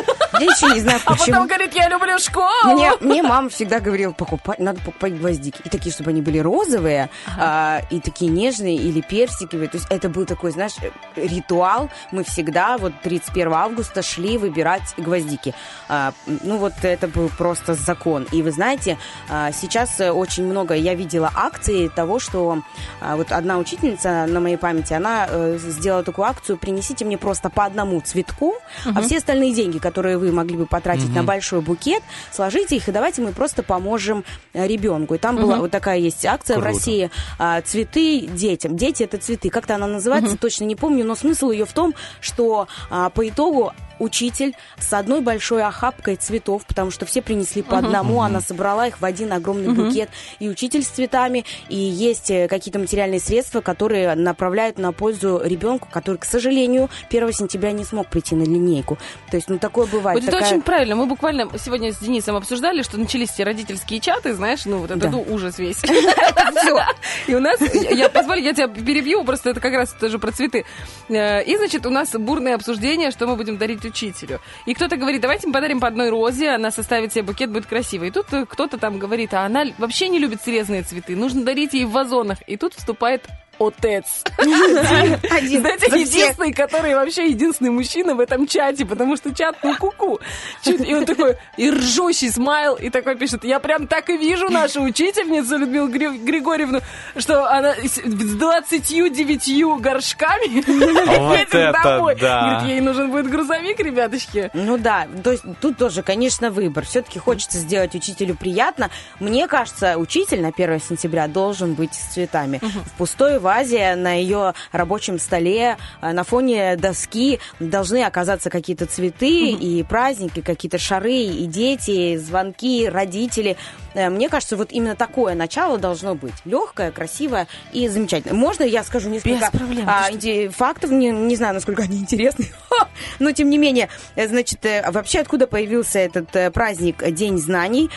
Я еще не знаю, (laughs) А почему. потом говорит, я люблю школу. Мне, мне мама всегда говорила, покупать, надо покупать гвоздики. И такие, чтобы они были розовые, а, и такие нежные, или персиковые. То есть это был такой, знаешь, э, ритуал. Мы всегда вот 31 августа шли выбирать гвоздики. А, ну вот это был просто закон. И вы знаете, а, сейчас э, очень много, я видела акции того, что а, вот одна учительница на моей памяти, она э, сделала такую акцию, принесите мне просто по одному цветку, а Мгм. все остальные деньги, которые вы могли бы потратить на Мгм. большой букет, сложите их и давайте мы просто поможем э, ребенку. И там была Мгм. вот такая есть акция в Круто. России а, «Цветы детям». Дети – это цветы. Как-то она называется, точно не помню, но смысл ее в том, что а, по итогу учитель с одной большой охапкой цветов, потому что все принесли по одному, Мгм. она собрала их в один огромный Мгм. букет. И учитель с цветами, и есть э, какие-то материальные средства, которые направляют на пользу ребенку, который, к сожалению, 1 сентября не смог прийти на линейку. То есть, ну, такое бывает. Вот это Такая- очень правильно. Мы буквально сегодня с Денисом обсуждали, что начались эти родительские чаты, знаешь, ну вот это Да. ужас весь. (laughs) (laughs) И у нас, я позволю, я тебя перебью, просто это как раз тоже про цветы. Э, И, значит, у нас бурное обсуждение, что мы будем дарить учителю. И кто-то говорит, давайте мы подарим по одной розе, она составит себе букет, будет красиво. И тут э, кто-то там говорит, а она вообще не любит срезанные цветы, нужно дарить ей в вазонах. И тут вступает отец. Один Знаете, единственный, который вообще единственный мужчина в этом чате, потому что чат, ну, куку. Чуть- И он такой, и ржущий смайл, и такой пишет, я прям так и вижу нашу учительницу Людмилу Гри- Григорьевну, что она с с 29 горшками (laughs) Вот едет домой. да. Говорит, ей нужен будет грузовик, ребяточки. Ну да, то есть тут тоже, конечно, выбор. Все-таки хочется сделать учителю приятно. Мне кажется, учитель на 1 сентября должен быть с цветами. В пустой вазе на ее рабочем столе, э, на фоне доски должны оказаться какие-то цветы и праздники, какие-то шары, и дети, и звонки, родители. Э, Мне кажется, вот именно такое начало должно быть. Легкое, красивое и замечательное. Можно я скажу несколько Без проблем, а, что? фактов? Не, не знаю, насколько они интересны. (laughs) Но, тем не менее, э, значит, э, вообще откуда появился этот праздник День знаний?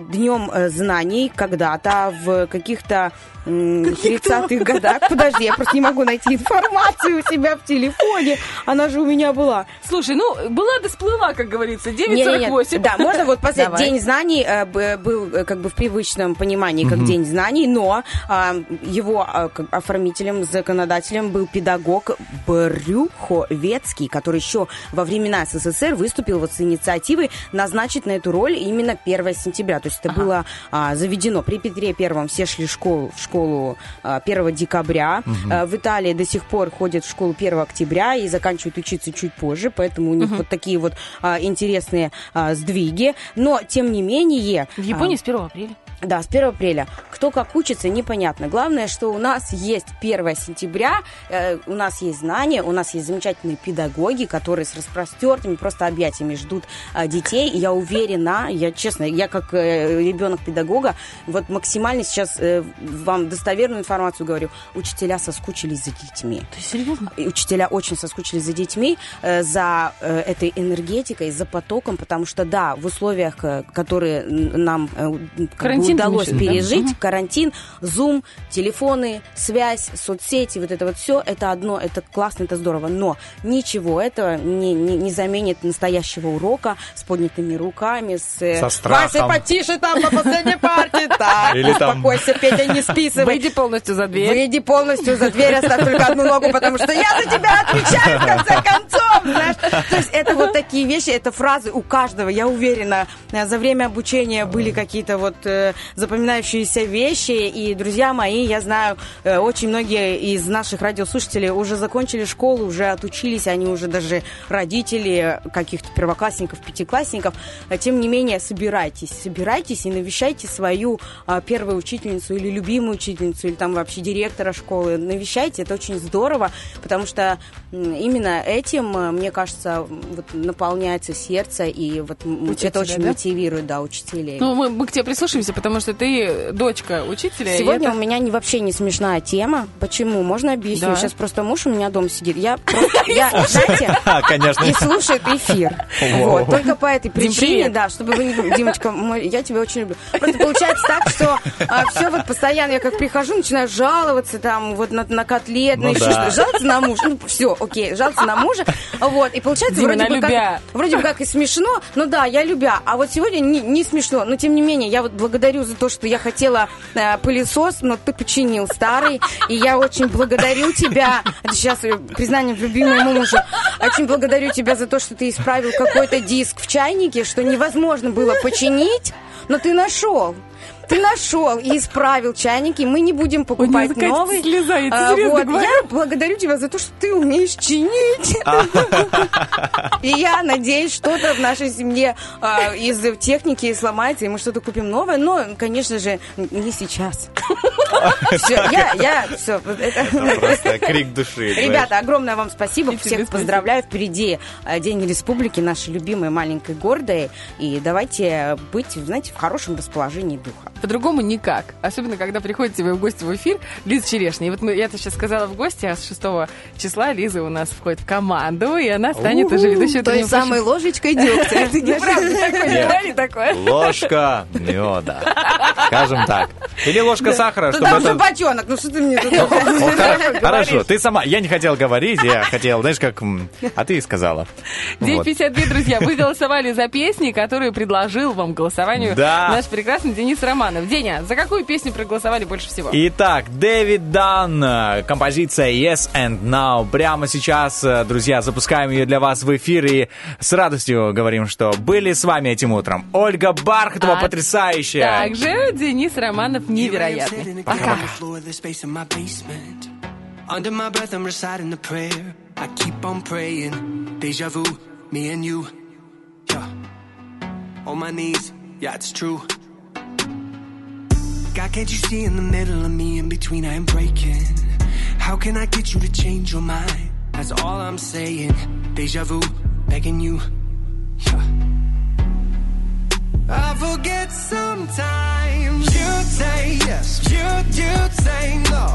Днем знаний когда-то в каких-то м, 30-х годах. Подожди, я просто не могу найти информацию у себя в телефоне. Она же у меня была. Слушай, ну, была да сплыла, как говорится, Не-не-не, 9.48. Да, можно вот Давай. День знаний был как бы в привычном понимании как Мгм. День знаний, но а, его а, оформителем, законодателем был педагог Брюховецкий, который еще во времена СССР выступил вот с инициативой назначить на эту роль именно 1 сентября. То есть это было а, заведено. При Петре Первом все шли в школу, в школу а, 1 декабря. Мгм. А, в Италии до сих пор ходят в школу 1 октября и заканчивают учиться чуть позже, поэтому у них Мгм. вот такие вот а, интересные а, сдвиги. Но, тем не менее... В Японии с 1 апреля. Да, с 1 апреля. Кто как учится, непонятно. Главное, что у нас есть 1 сентября, э, у нас есть знания, у нас есть замечательные педагоги, которые с распростертыми просто объятиями ждут э, детей. И я уверена, я честно, я как э, ребенок педагога, вот максимально сейчас э, вам достоверную информацию говорю, учителя соскучились за детьми. Есть серьезно? И учителя очень соскучились за детьми, э, за э, этой энергетикой, за потоком, потому что, да, в условиях, э, которые нам э, Карантин, удалось да? пережить, Мгм. карантин, зум, телефоны, связь, соцсети, вот это вот все, это одно, это классно, это здорово, но ничего этого не, не, не заменит настоящего урока с поднятыми руками, с... э, Со страхом. Вася, потише там по последней партии, (laughs) так, Или там- успокойся, Петя, не списывай. Выйди полностью за дверь. Выйди полностью за дверь, оставь только одну ногу, потому что я за тебя отвечаю в конце концов, знаешь. То есть это вот такие вещи, это фразы у каждого, я уверена. э, За время обучения были какие-то вот э, запоминающиеся вещи, и, друзья мои, я знаю, э, очень многие из наших радиослушателей уже закончили школу, уже отучились, они уже даже родители каких-то первоклассников, пятиклассников. А Тем не менее, собирайтесь, собирайтесь и навещайте свою а, первую учительницу или любимую учительницу, или там вообще директора школы. Навещайте, это очень здорово, потому что именно этим, э, мне кажется, вот, наполняется сердце, и вот Учителя, это очень да? мотивирует, да, учителей. Ну, мы, мы к тебе прислушаемся, потому что ты дочка учителя. Сегодня это- у меня не, вообще не смешная тема. Почему? Можно объяснить? Да. Сейчас просто муж у меня дома сидит. Я, просто- я (laughs) знаете, (laughs) Конечно. и слушает эфир. Вот. Только по этой причине, да, чтобы вы не... Димочка, я тебя очень люблю. Просто получается так, что все вот постоянно, я как прихожу, начинаю жаловаться там вот на, котлет, Ну на еще да. что Жаловаться на мужа. Ну, все, окей, жаловаться на мужа. Вот. И получается вроде бы, как, вроде бы как и смешно, ну да, я любя. А вот сегодня не, не смешно. Но тем не менее, я вот благодарю за то, что я хотела э, пылесос, но ты починил старый. И я очень благодарю тебя. Это сейчас э, признание в любви моему мужу. Очень благодарю тебя за то, что ты исправил какой-то диск в чайнике, что невозможно было починить, но ты нашел. Ты нашел и исправил чайники. Мы не будем покупать закатится новый. слеза, я А, вот. говорю. Я благодарю тебя за то, что ты умеешь чинить. И я надеюсь, что-то в нашей семье а, из техники сломается, и мы что-то купим новое. Но, конечно же, не сейчас. Все, я, я, все. Просто крик души. Ребята, огромное вам спасибо. Всех поздравляю. Впереди э, День Республики, нашей любимой, маленькой, гордой. И давайте быть, знаете, в хорошем расположении духа. По-другому никак. Особенно, когда приходит тебе в гости в эфир Лиза Черешня. И вот мы, я это сейчас сказала в гости, а с 6 числа Лиза у нас входит в команду, и она станет уже ведущей Той утреннего самой ложечкой дегтя. Это (laughs) неправда, такое. Ложка меда. Скажем так. Или ложка сахара, Ну чтобы там же это... бочонок, ну что ты мне тут... Хорошо, ты сама. Я не хотел говорить, я хотел, знаешь, как... А ты и сказала. Вот. 9.52, друзья, вы голосовали за песни, которые предложил вам голосованию наш прекрасный Денис Романов. Деня, за какую песню проголосовали больше всего? Итак, Дэвид Дан, э, композиция Yes and Now. Прямо сейчас, э, друзья, запускаем ее для вас в эфир и с радостью говорим, что были с вами этим утром. Ольга Бархатова, А потрясающая. Также Денис Романов невероятный. Пока. floor of the space in my basement. Under my breath, I'm reciting the prayer. I keep on praying. Deja vu, me and you. Yeah. On my knees, yeah, it's true. God, can't you see in the middle of me, in between, I am breaking? How can I get you to change your mind? That's all I'm saying. Deja vu, begging you. Yeah. I forget sometimes you say yes, you you say no.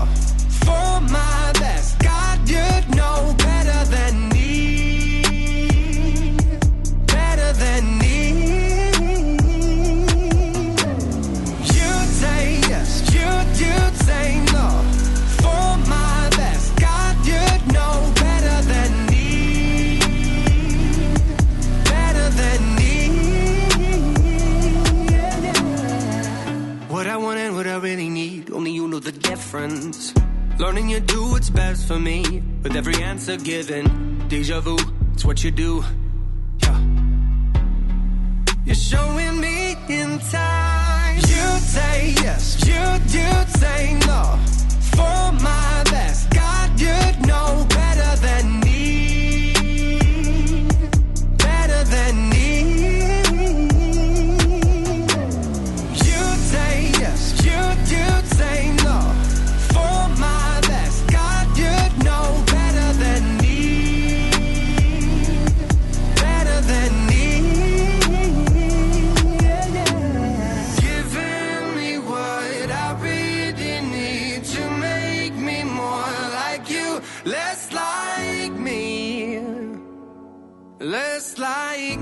For my best, God, you know better than me, I want and what I really need, only you know the difference. Learning you do what's best for me, with every answer given. Deja vu, it's what you do. Yeah. You're showing me in time. You say yes, you you say no. For my best, God, you know better than me, like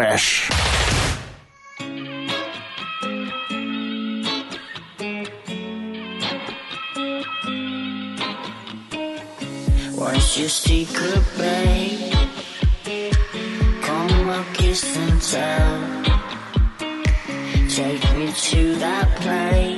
трэш. Your secret, babe? Come kiss and tell. Take me to that place.